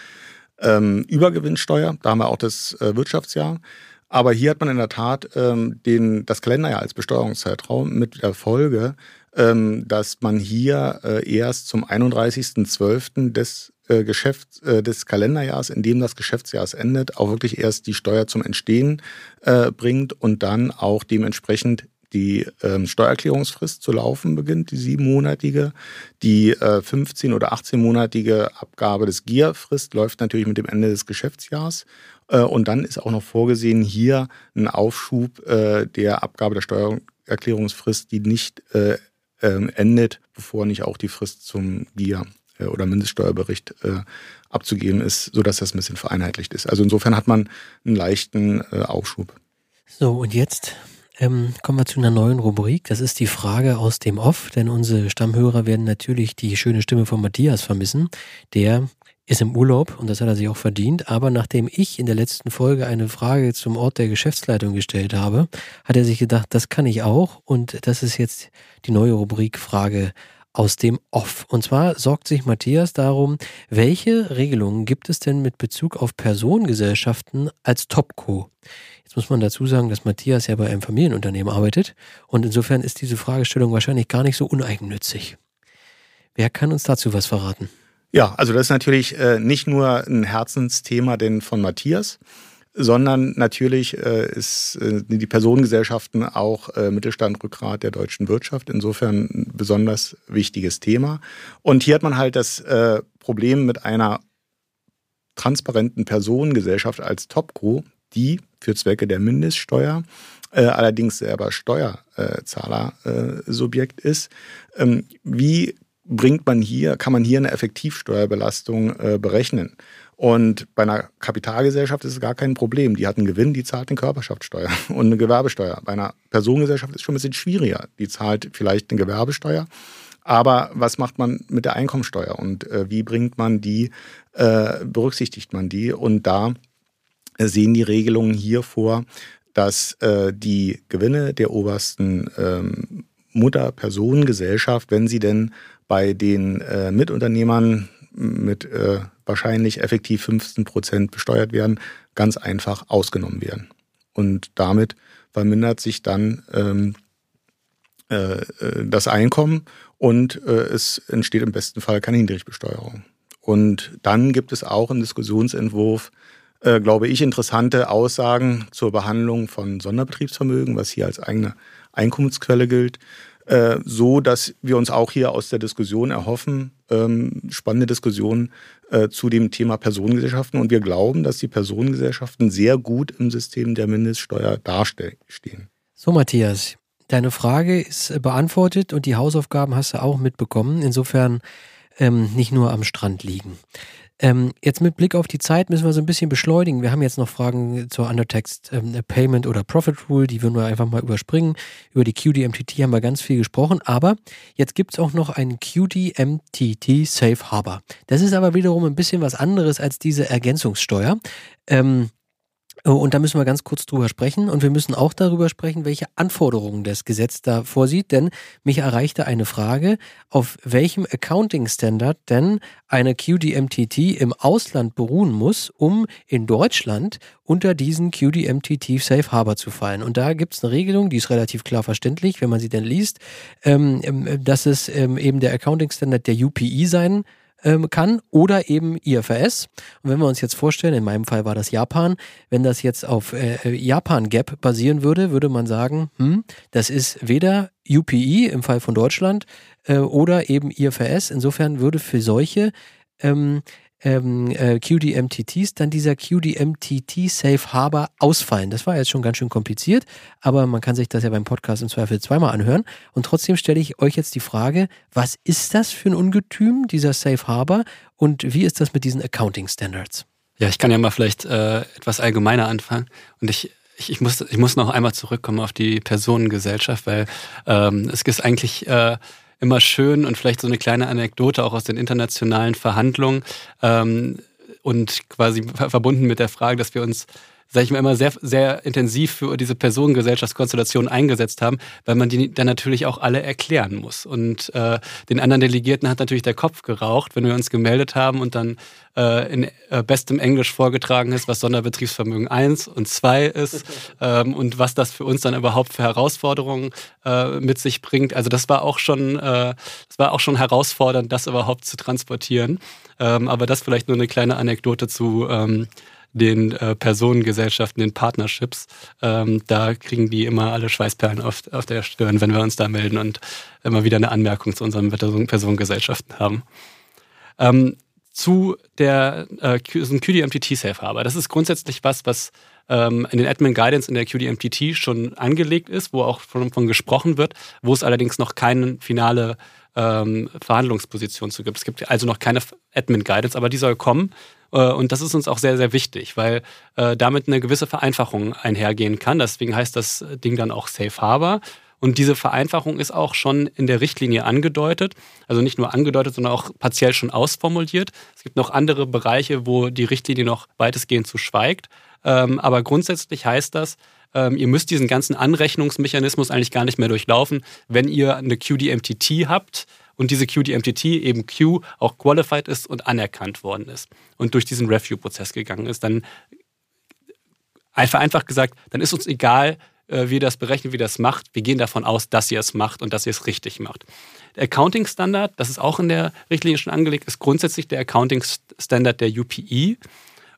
ähm, Übergewinnsteuer. Da haben wir auch das äh, Wirtschaftsjahr. Aber hier hat man in der Tat ähm, den, das Kalenderjahr als Besteuerungszeitraum mit der Folge, ähm, dass man hier äh, erst zum 31.12. des äh, Geschäfts, äh, des Kalenderjahres, in dem das Geschäftsjahr endet, auch wirklich erst die Steuer zum Entstehen äh, bringt und dann auch dementsprechend die ähm, Steuererklärungsfrist zu laufen beginnt, die siebenmonatige. Die äh, 15- oder 18-monatige Abgabe des GIA-Frist läuft natürlich mit dem Ende des Geschäftsjahres. Äh, und dann ist auch noch vorgesehen, hier ein Aufschub äh, der Abgabe der Steuererklärungsfrist, die nicht äh, ähm, endet, bevor nicht auch die Frist zum GIA äh, oder Mindeststeuerbericht äh, abzugeben ist, sodass das ein bisschen vereinheitlicht ist. Also insofern hat man einen leichten Aufschub. So, und jetzt ähm, kommen wir zu einer neuen Rubrik. Das ist die Frage aus dem Off, denn unsere Stammhörer werden natürlich die schöne Stimme von Matthias vermissen. Der ist im Urlaub und das hat er sich auch verdient. Aber nachdem ich in der letzten Folge eine Frage zum Ort der Geschäftsleitung gestellt habe, hat er sich gedacht, das kann ich auch. Und das ist jetzt die neue Rubrik Frage aus dem Off. Und zwar sorgt sich Matthias darum, welche Regelungen gibt es denn mit Bezug auf Personengesellschaften als Topco? Jetzt muss man dazu sagen, dass Matthias ja bei einem Familienunternehmen arbeitet und insofern ist diese Fragestellung wahrscheinlich gar nicht so uneigennützig. Wer kann uns dazu was verraten? Ja, also das ist natürlich äh, nicht nur ein Herzensthema denn von Matthias, sondern natürlich äh, ist äh, die Personengesellschaften auch äh, Mittelstandrückgrat der deutschen Wirtschaft. Insofern ein besonders wichtiges Thema. Und hier hat man halt das äh, Problem mit einer transparenten Personengesellschaft als Topco, die für Zwecke der Mindeststeuer äh, allerdings selber Steuerzahlersubjekt äh, ist. Ähm, wie bringt man hier, kann man hier eine Effektivsteuerbelastung äh, berechnen? Und bei einer Kapitalgesellschaft ist es gar kein Problem. Die hat einen Gewinn, die zahlt eine Körperschaftssteuer und eine Gewerbesteuer. Bei einer Personengesellschaft ist es schon ein bisschen schwieriger. Die zahlt vielleicht eine Gewerbesteuer. Aber was macht man mit der Einkommensteuer und äh, wie bringt man die, äh, berücksichtigt man die? Und da sehen die Regelungen hier vor, dass äh, die Gewinne der obersten ähm, Mutterpersonengesellschaft, wenn sie denn bei den äh, Mitunternehmern mit äh, wahrscheinlich effektiv 15 Prozent besteuert werden, ganz einfach ausgenommen werden. Und damit vermindert sich dann ähm, äh, äh das Einkommen und äh, es entsteht im besten Fall keine Niedrigbesteuerung. Und dann gibt es auch im Diskussionsentwurf äh, glaube ich, interessante Aussagen zur Behandlung von Sonderbetriebsvermögen, was hier als eigene Einkommensquelle gilt. Äh, so dass wir uns auch hier aus der Diskussion erhoffen, ähm, spannende Diskussionen äh, zu dem Thema Personengesellschaften. Und wir glauben, dass die Personengesellschaften sehr gut im System der Mindeststeuer dastehen. So, Matthias, deine Frage ist beantwortet und die Hausaufgaben hast du auch mitbekommen. Insofern ähm, nicht nur am Strand liegen. Ähm, jetzt mit Blick auf die Zeit müssen wir so ein bisschen beschleunigen. Wir haben jetzt noch Fragen zur Undertext ähm, Payment oder Profit Rule, die würden wir einfach mal überspringen. Über die QDMTT haben wir ganz viel gesprochen, aber jetzt gibt es auch noch einen QDMTT Safe Harbor. Das ist aber wiederum ein bisschen was anderes als diese Ergänzungssteuer. Ähm, und da müssen wir ganz kurz drüber sprechen. Und wir müssen auch darüber sprechen, welche Anforderungen das Gesetz da vorsieht. Denn mich erreichte eine Frage, auf welchem Accounting Standard denn eine QDMTT im Ausland beruhen muss, um in Deutschland unter diesen QDMTT Safe Harbor zu fallen. Und da gibt es eine Regelung, die ist relativ klar verständlich, wenn man sie denn liest, ähm, ähm dass es ähm, eben der Accounting Standard der UPI sein ähm, kann oder eben IFRS. Und wenn wir uns jetzt vorstellen, in meinem Fall war das Japan, wenn das jetzt auf äh, äh Japan Gap basieren würde, würde man sagen, hm, das ist weder UPI im Fall von Deutschland äh, oder eben IFRS. Insofern würde für solche ähm, ähm, äh, QDMTTs dann dieser QDMTT Safe Harbor ausfallen. Das war jetzt schon ganz schön kompliziert, aber man kann sich das ja beim Podcast im Zweifel zweimal anhören. Und trotzdem stelle ich euch jetzt die Frage, was ist das für ein Ungetüm, dieser Safe Harbor, und wie ist das mit diesen Accounting Standards? Ja, ich kann ja mal vielleicht äh, etwas allgemeiner anfangen. Und ich ich, ich, muss, ich muss noch einmal zurückkommen auf die Personengesellschaft, weil ähm, es ist eigentlich äh, immer schön und vielleicht so eine kleine Anekdote auch aus den internationalen Verhandlungen ähm, und quasi verbunden mit der Frage, dass wir uns sage ich mal, immer sehr, sehr intensiv für diese Personengesellschaftskonstellation eingesetzt haben, weil man die dann natürlich auch alle erklären muss. Und äh, den anderen Delegierten hat natürlich der Kopf geraucht, wenn wir uns gemeldet haben und dann äh, in äh, bestem Englisch vorgetragen ist, was Sonderbetriebsvermögen 1 und 2 ist ähm, und was das für uns dann überhaupt für Herausforderungen äh, mit sich bringt. Also das war auch schon, äh, das war auch schon herausfordernd, das überhaupt zu transportieren. Ähm, aber das vielleicht nur eine kleine Anekdote zu ähm, den äh, Personengesellschaften, den Partnerships, ähm, da kriegen die immer alle Schweißperlen auf, auf der Stirn, wenn wir uns da melden und immer wieder eine Anmerkung zu unseren Personengesellschaften haben. Ähm, zu der äh, QDMTT Safe Harbor. Das ist grundsätzlich was, was ähm, in den Admin Guidance in der QDMTT schon angelegt ist, wo auch von, von gesprochen wird, wo es allerdings noch keine finale ähm, Verhandlungsposition zu gibt. Es gibt also noch keine Admin Guidance, aber die soll kommen. Äh, und das ist uns auch sehr, sehr wichtig, weil äh, damit eine gewisse Vereinfachung einhergehen kann. Deswegen heißt das Ding dann auch Safe Harbor. Und diese Vereinfachung ist auch schon in der Richtlinie angedeutet. Also nicht nur angedeutet, sondern auch partiell schon ausformuliert. Es gibt noch andere Bereiche, wo die Richtlinie noch weitestgehend zu schweigt. Ähm, aber grundsätzlich heißt das, ähm, ihr müsst diesen ganzen Anrechnungsmechanismus eigentlich gar nicht mehr durchlaufen, wenn ihr eine QDMTT habt und diese QDMTT eben Q auch qualified ist und anerkannt worden ist und durch diesen Review-Prozess gegangen ist, dann einfach, einfach gesagt, dann ist uns egal, äh, wie ihr das berechnet, wie ihr das macht. Wir gehen davon aus, dass ihr es macht und dass ihr es richtig macht. Der Accounting Standard, das ist auch in der Richtlinie schon angelegt, ist grundsätzlich der Accounting Standard der UPI.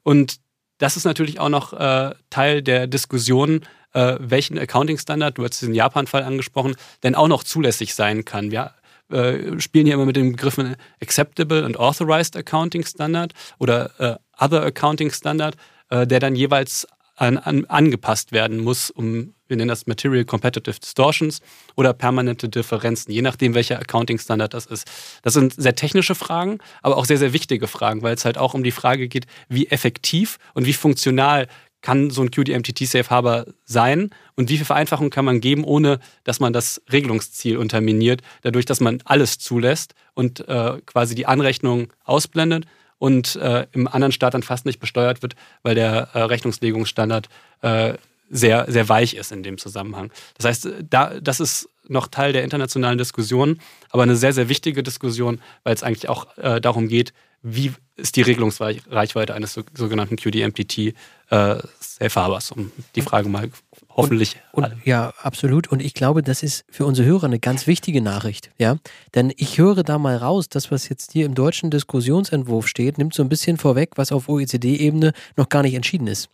Und das ist natürlich auch noch äh, Teil der Diskussion, äh, welchen Accounting Standard, du hast diesen Japan-Fall angesprochen, denn auch noch zulässig sein kann. Wir äh, spielen hier immer mit den Begriffen Acceptable und Authorized Accounting Standard oder äh, Other Accounting Standard, äh, der dann jeweils an, an, angepasst werden muss, um, wir nennen das Material Competitive Distortions oder permanente Differenzen, je nachdem, welcher Accounting-Standard das ist. Das sind sehr technische Fragen, aber auch sehr, sehr wichtige Fragen, weil es halt auch um die Frage geht, wie effektiv und wie funktional kann so ein QDMTT Safe Harbor sein und wie viel Vereinfachung kann man geben, ohne dass man das Regelungsziel unterminiert, dadurch, dass man alles zulässt und äh, quasi die Anrechnung ausblendet und äh, im anderen Staat dann fast nicht besteuert wird, weil der äh, Rechnungslegungsstandard äh, sehr, sehr weich ist in dem Zusammenhang. Das heißt, da, das ist noch Teil der internationalen Diskussion, aber eine sehr, sehr wichtige Diskussion, weil es eigentlich auch äh, darum geht, wie ist die Regelungsreichweite eines sogenannten QDMPT äh, Safe Harbors, um die Frage mal hoffentlich. Und, und, ja, absolut. Und ich glaube, das ist für unsere Hörer eine ganz wichtige Nachricht. Ja, denn ich höre da mal raus, das, was jetzt hier im deutschen Diskussionsentwurf steht, nimmt so ein bisschen vorweg, was auf OECD-Ebene noch gar nicht entschieden ist.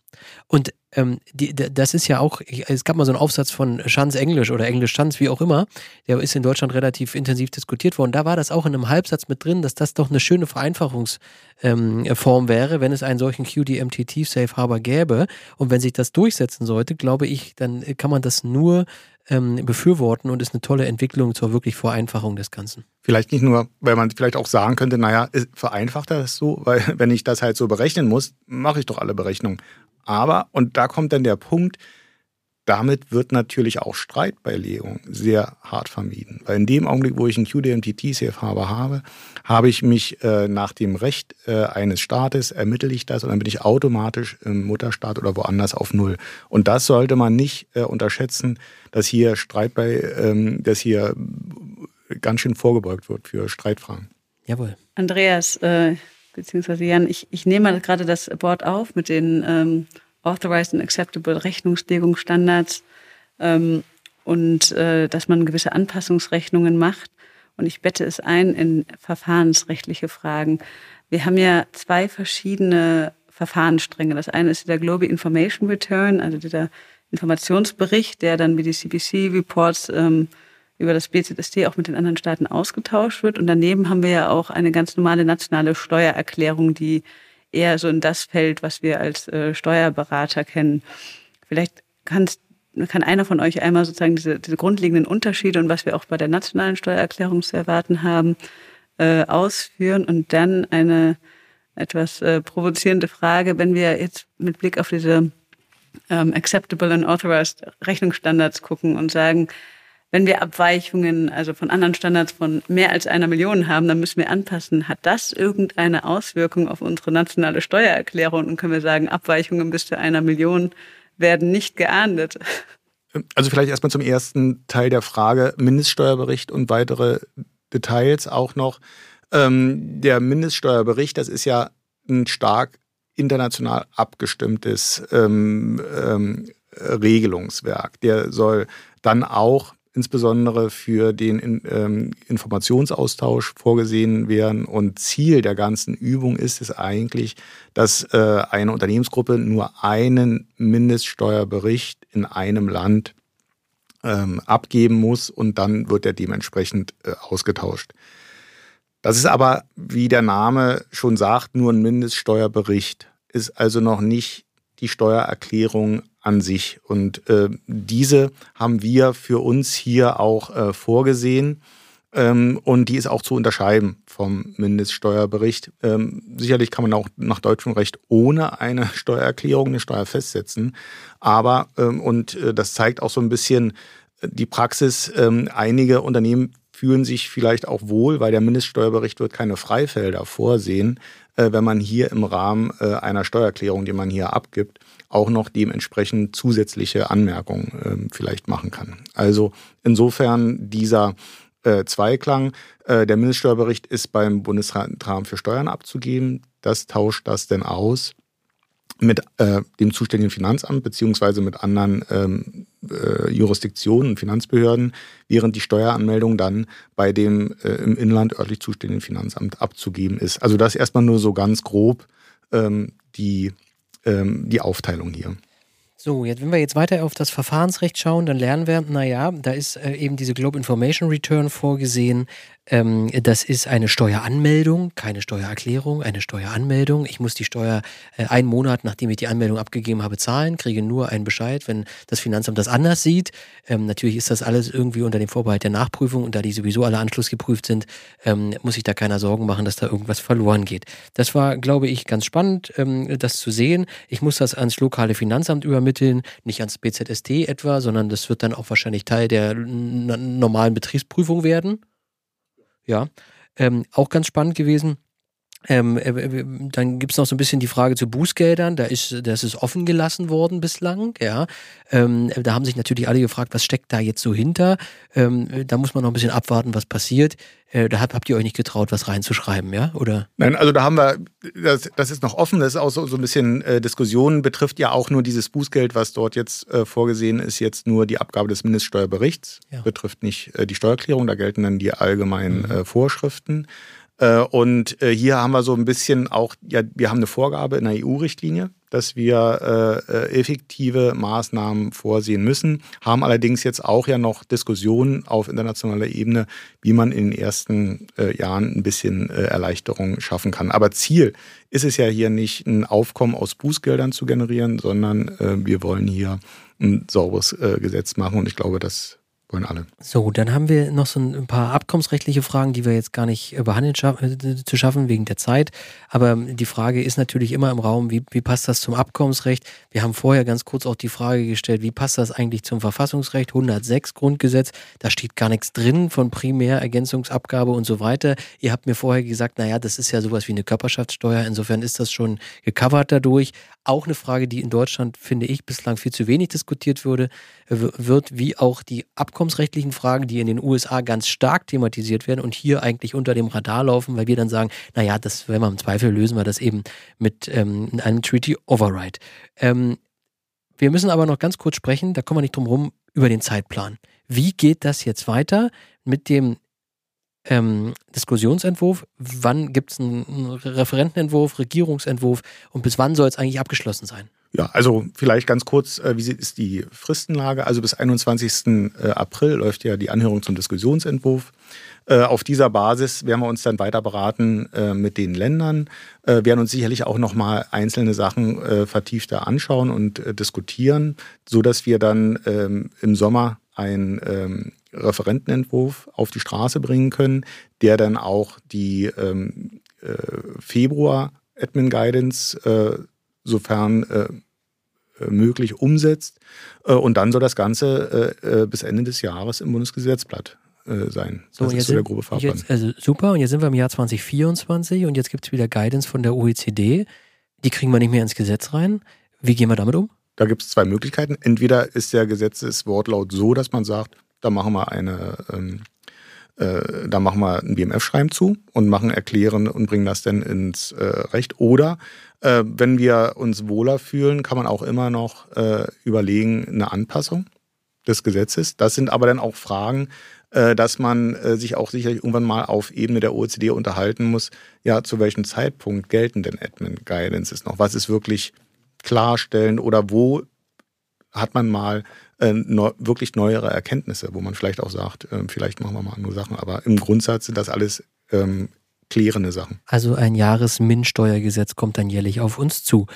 Und ähm, die, das ist ja auch, es gab mal so einen Aufsatz von Schanz Englisch oder Englisch Schanz, wie auch immer, der ist in Deutschland relativ intensiv diskutiert worden. Da war das auch in einem Halbsatz mit drin, dass das doch eine schöne Vereinfachungsform ähm, wäre, wenn es einen solchen QDMTT Safe Harbor gäbe. Und wenn sich das durchsetzen sollte, glaube ich, dann kann man das nur ähm, befürworten und ist eine tolle Entwicklung zur wirklich Vereinfachung des Ganzen. Vielleicht nicht nur, weil man vielleicht auch sagen könnte, naja, vereinfacht das so, weil wenn ich das halt so berechnen muss, mache ich doch alle Berechnungen. Aber, und da kommt dann der Punkt, damit wird natürlich auch Streitbeilegung sehr hart vermieden. Weil in dem Augenblick, wo ich einen QDMTT-Safe-Harbor habe, habe ich mich äh, nach dem Recht äh, eines Staates, ermittle ich das und dann bin ich automatisch im Mutterstaat oder woanders auf Null. Und das sollte man nicht äh, unterschätzen, dass hier Streit bei, ähm, dass hier ganz schön vorgebeugt wird für Streitfragen. Jawohl. Andreas, äh, beziehungsweise Jan, ich, ich nehme mal gerade das Wort auf mit den ähm, Authorized and Acceptable Rechnungslegungsstandards ähm, und äh, dass man gewisse Anpassungsrechnungen macht. Und ich bette es ein in verfahrensrechtliche Fragen. Wir haben ja zwei verschiedene Verfahrensstränge. Das eine ist der Global Information Return, also dieser Informationsbericht, der dann wie die CBC-Reports ähm, über das BZST auch mit den anderen Staaten ausgetauscht wird. Und daneben haben wir ja auch eine ganz normale nationale Steuererklärung, die eher so in das fällt, was wir als äh, Steuerberater kennen. Vielleicht kannst, kann einer von euch einmal sozusagen diese, diese grundlegenden Unterschiede und was wir auch bei der nationalen Steuererklärung zu erwarten haben, äh, ausführen und dann eine etwas äh, provozierende Frage, wenn wir jetzt mit Blick auf diese ähm, Acceptable and Authorized Rechnungsstandards gucken und sagen, wenn wir Abweichungen, also von anderen Standards von mehr als einer Million haben, dann müssen wir anpassen. Hat das irgendeine Auswirkung auf unsere nationale Steuererklärung? Und können wir sagen, Abweichungen bis zu einer Million werden nicht geahndet? Also vielleicht erstmal zum ersten Teil der Frage, Mindeststeuerbericht und weitere Details auch noch. Ähm, der Mindeststeuerbericht, das ist ja ein stark international abgestimmtes ähm, ähm, Regelungswerk. Der soll dann auch insbesondere für den ähm, Informationsaustausch vorgesehen werden. Und Ziel der ganzen Übung ist es eigentlich, dass äh, eine Unternehmensgruppe nur einen Mindeststeuerbericht in einem Land ähm, abgeben muss und dann wird er dementsprechend äh, ausgetauscht. Das ist aber, wie der Name schon sagt, nur ein Mindeststeuerbericht, ist also noch nicht die Steuererklärung an sich. Und äh, diese haben wir für uns hier auch äh, vorgesehen. Ähm, und die ist auch zu unterscheiden vom Mindeststeuerbericht. Ähm, sicherlich kann man auch nach deutschem Recht ohne eine Steuererklärung eine Steuer festsetzen. Aber, ähm, und äh, das zeigt auch so ein bisschen die Praxis, ähm, einige Unternehmen fühlen sich vielleicht auch wohl, weil der Mindeststeuerbericht wird keine Freifelder vorsehen, äh, wenn man hier im Rahmen äh, einer Steuererklärung, die man hier abgibt, auch noch dementsprechend zusätzliche Anmerkungen äh, vielleicht machen kann. Also insofern dieser äh, Zweiklang. Äh, der Mindeststeuerbericht ist beim Bundesrat für Steuern abzugeben. Das tauscht das denn aus mit äh, dem zuständigen Finanzamt beziehungsweise mit anderen ähm, äh, Jurisdiktionen und Finanzbehörden, während die Steueranmeldung dann bei dem äh, im Inland örtlich zuständigen Finanzamt abzugeben ist. Also das erstmal nur so ganz grob ähm, die ähm, die Aufteilung hier. So, jetzt, wenn wir jetzt weiter auf das Verfahrensrecht schauen, dann lernen wir, naja, da ist äh, eben diese Globe Information Return vorgesehen. Ähm, das ist eine Steueranmeldung, keine Steuererklärung, eine Steueranmeldung. Ich muss die Steuer äh, einen Monat, nachdem ich die Anmeldung abgegeben habe, zahlen, kriege nur einen Bescheid, wenn das Finanzamt das anders sieht. Ähm, natürlich ist das alles irgendwie unter dem Vorbehalt der Nachprüfung und da die sowieso alle anschlussgeprüft sind, ähm, muss ich da keiner Sorgen machen, dass da irgendwas verloren geht. Das war, glaube ich, ganz spannend, ähm, das zu sehen. Ich muss das ans lokale Finanzamt übermitteln, nicht ans BZST etwa, sondern das wird dann auch wahrscheinlich Teil der normalen Betriebsprüfung werden. Ja, ähm, auch ganz spannend gewesen. Ähm, äh, dann gibt es noch so ein bisschen die Frage zu Bußgeldern. Da ist, das ist offen gelassen worden bislang. Ja, ähm, da haben sich natürlich alle gefragt, was steckt da jetzt so hinter. Ähm, da muss man noch ein bisschen abwarten, was passiert. Äh, da habt, habt ihr euch nicht getraut, was reinzuschreiben, ja? Oder? Nein, also da haben wir, das, das ist noch offen. Das ist auch so, so ein bisschen äh, Diskussion. Betrifft ja auch nur dieses Bußgeld, was dort jetzt äh, vorgesehen ist, jetzt nur die Abgabe des Mindeststeuerberichts. Ja. Betrifft nicht äh, die Steuererklärung. Da gelten dann die allgemeinen mhm. Äh, Vorschriften. Äh, und äh, hier haben wir so ein bisschen auch, ja, wir haben eine Vorgabe in der EU-Richtlinie, dass wir äh, effektive Maßnahmen vorsehen müssen, haben allerdings jetzt auch ja noch Diskussionen auf internationaler Ebene, wie man in den ersten Jahren ein bisschen Erleichterung schaffen kann. Aber Ziel ist es ja hier nicht, ein Aufkommen aus Bußgeldern zu generieren, sondern wir wollen hier ein sauberes Gesetz machen und ich glaube, das wollen alle. So, dann haben wir noch so ein paar abkommensrechtliche Fragen, die wir jetzt gar nicht äh, behandeln scha äh, zu schaffen wegen der Zeit. Aber die Frage ist natürlich immer im Raum, wie, wie passt das zum Abkommensrecht? Wir haben vorher ganz kurz auch die Frage gestellt, wie passt das eigentlich zum Verfassungsrecht 106 Grundgesetz? Da steht gar nichts drin von Primärergänzungsabgabe und so weiter. Ihr habt mir vorher gesagt, naja, das ist ja sowas wie eine Körperschaftssteuer. Insofern ist das schon gecovert dadurch. Auch eine Frage, die in Deutschland, finde ich, bislang viel zu wenig diskutiert würde, wird, wie auch die abkommensrechtlichen Fragen, die in den USA ganz stark thematisiert werden und hier eigentlich unter dem Radar laufen, weil wir dann sagen, naja, das, wenn wir im Zweifel lösen wir das eben mit ähm, einem Treaty Override. Ähm, wir müssen aber noch ganz kurz sprechen, da kommen wir nicht drum herum, über den Zeitplan. Wie geht das jetzt weiter mit dem ähm, Diskussionsentwurf, wann gibt es einen Referentenentwurf, Regierungsentwurf und bis wann soll es eigentlich abgeschlossen sein? Ja, also vielleicht ganz kurz, äh, wie ist die Fristenlage? Also bis 21. Äh, April läuft ja die Anhörung zum Diskussionsentwurf. Äh, auf dieser Basis werden wir uns dann weiter beraten mit den Ländern, werden uns sicherlich auch nochmal einzelne Sachen vertiefter anschauen und diskutieren, sodass wir dann ähm, im Sommer ein ähm, Referentenentwurf auf die Straße bringen können, der dann auch die ähm, äh, Februar Admin Guidance, äh, sofern äh, äh möglich, umsetzt. Äh, und dann soll das Ganze äh, bis Ende des Jahres im Bundesgesetzblatt sein. Das so, ist so der grobe Fahrplan. Jetzt, also super, und jetzt sind wir im Jahr 2024 und jetzt gibt es wieder Guidance von der OECD. Die kriegen wir nicht mehr ins Gesetz rein. Wie gehen wir damit um? Da gibt es zwei Möglichkeiten. Entweder ist der Gesetzeswortlaut so, dass man sagt, da machen wir eine, ähm, äh, da machen wir ein BMF-Schreiben zu und machen erklären und bringen das dann ins äh, Recht. Oder äh, wenn wir uns wohler fühlen, kann man auch immer noch äh, überlegen, eine Anpassung des Gesetzes. Das sind aber dann auch Fragen, äh, dass man äh, sich auch sicherlich irgendwann mal auf Ebene der OECD unterhalten muss. Ja, zu welchem Zeitpunkt gelten denn Admin Guidances noch? Was ist wirklich klarstellen oder wo hat man mal äh, neu, wirklich neuere Erkenntnisse, wo man vielleicht auch sagt, äh, vielleicht machen wir mal andere Sachen. Aber im Grundsatz sind das alles ähm, klärende Sachen. Also ein Jahresmin-Steuergesetz kommt dann jährlich auf uns zu.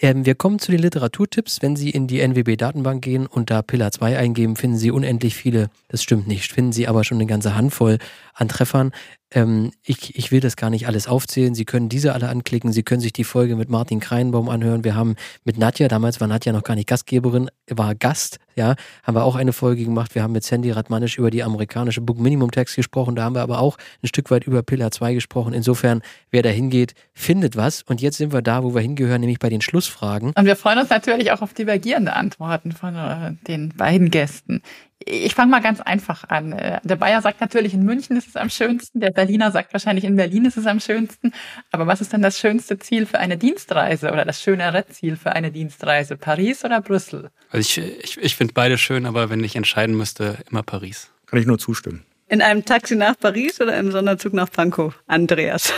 Ähm, wir kommen zu den Literaturtipps. Wenn Sie in die NWB-Datenbank gehen und da Pillar 2 eingeben, finden Sie unendlich viele, das stimmt nicht, finden Sie aber schon eine ganze Handvoll an Treffern. Ähm, ich, ich will das gar nicht alles aufzählen. Sie können diese alle anklicken. Sie können sich die Folge mit Martin Kreinbaum anhören. Wir haben mit Nadja, damals war Nadja noch gar nicht Gastgeberin, war Gast, ja, haben wir auch eine Folge gemacht. Wir haben mit Sandy Radmanisch über die amerikanische Book Minimum Tax gesprochen. Da haben wir aber auch ein Stück weit über Pillar 2 gesprochen. Insofern, wer da hingeht, findet was. Und jetzt sind wir da, wo wir hingehören, nämlich bei den Schlussfragen. Und wir freuen uns natürlich auch auf divergierende Antworten von äh, den beiden Gästen. Ich fange mal ganz einfach an. Äh, der Bayer sagt natürlich, in München ist es am schönsten. Der Berliner sagt wahrscheinlich, in Berlin ist es am schönsten. Aber was ist denn das schönste Ziel für eine Dienstreise oder das schönere Ziel für eine Dienstreise? Paris oder Brüssel? Also ich, ich, ich finde beide schön, aber wenn ich entscheiden müsste, immer Paris. Kann ich nur zustimmen. In einem Taxi nach Paris oder im Sonderzug nach Pankow? Andreas.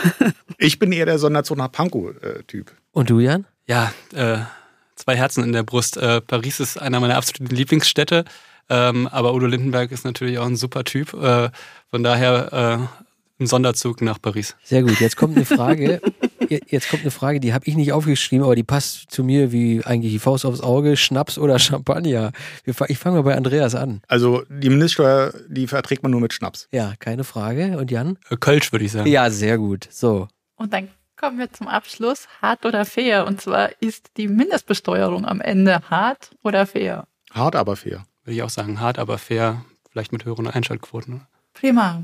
ich bin eher der Sonderzug nach Pankow-Typ. Und du, Jan? Ja, äh, zwei Herzen in der Brust. Äh, Paris ist einer meiner absoluten Lieblingsstädte. Ähm, aber Udo Lindenberg ist natürlich auch ein super Typ. Äh, von daher äh, ein Sonderzug nach Paris. Sehr gut. Jetzt kommt eine Frage. Jetzt kommt eine Frage, die habe ich nicht aufgeschrieben, aber die passt zu mir wie eigentlich die Faust aufs Auge. Schnaps oder Champagner? Ich fange mal bei Andreas an. Also die Mindeststeuer, die verträgt man nur mit Schnaps. Ja, keine Frage. Und Jan? Kölsch würde ich sagen. Ja, sehr gut. So. Und dann kommen wir zum Abschluss. Hart oder fair? Und zwar ist die Mindestbesteuerung am Ende hart oder fair? Hart, aber fair würde ich auch sagen, hart, aber fair, vielleicht mit höheren Einschaltquoten. Prima.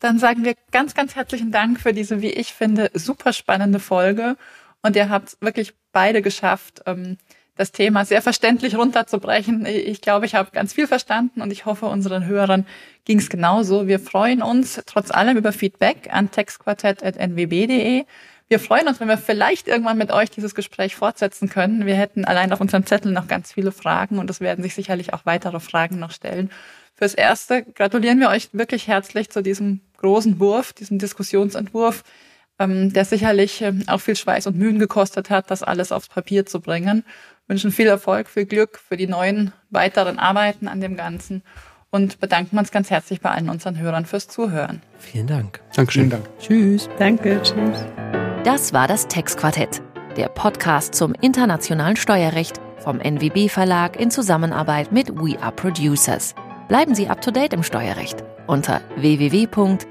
Dann sagen wir ganz, ganz herzlichen Dank für diese, wie ich finde, super spannende Folge. Und ihr habt wirklich beide geschafft, ähm, das Thema sehr verständlich runterzubrechen. Ich glaube, ich habe ganz viel verstanden und ich hoffe, unseren Hörern ging es genauso. Wir freuen uns trotz allem über Feedback an textquartett.nwb.de. Wir freuen uns, wenn wir vielleicht irgendwann mit euch dieses Gespräch fortsetzen können. Wir hätten allein auf unserem Zettel noch ganz viele Fragen und es werden sich sicherlich auch weitere Fragen noch stellen. Fürs Erste gratulieren wir euch wirklich herzlich zu diesem großen Wurf, diesem Diskussionsentwurf, ähm, der sicherlich ähm, auch viel Schweiß und Mühen gekostet hat, das alles aufs Papier zu bringen wünschen viel Erfolg, viel Glück für die neuen weiteren Arbeiten an dem Ganzen und bedanken uns ganz herzlich bei allen unseren Hörern fürs Zuhören. Vielen Dank. Dankeschön. Vielen Dank. Tschüss. Danke, tschüss. Das war das Textquartett, der Podcast zum internationalen Steuerrecht vom NWB Verlag in Zusammenarbeit mit We Are Producers. Bleiben Sie up to date im Steuerrecht unter www.nwb.de.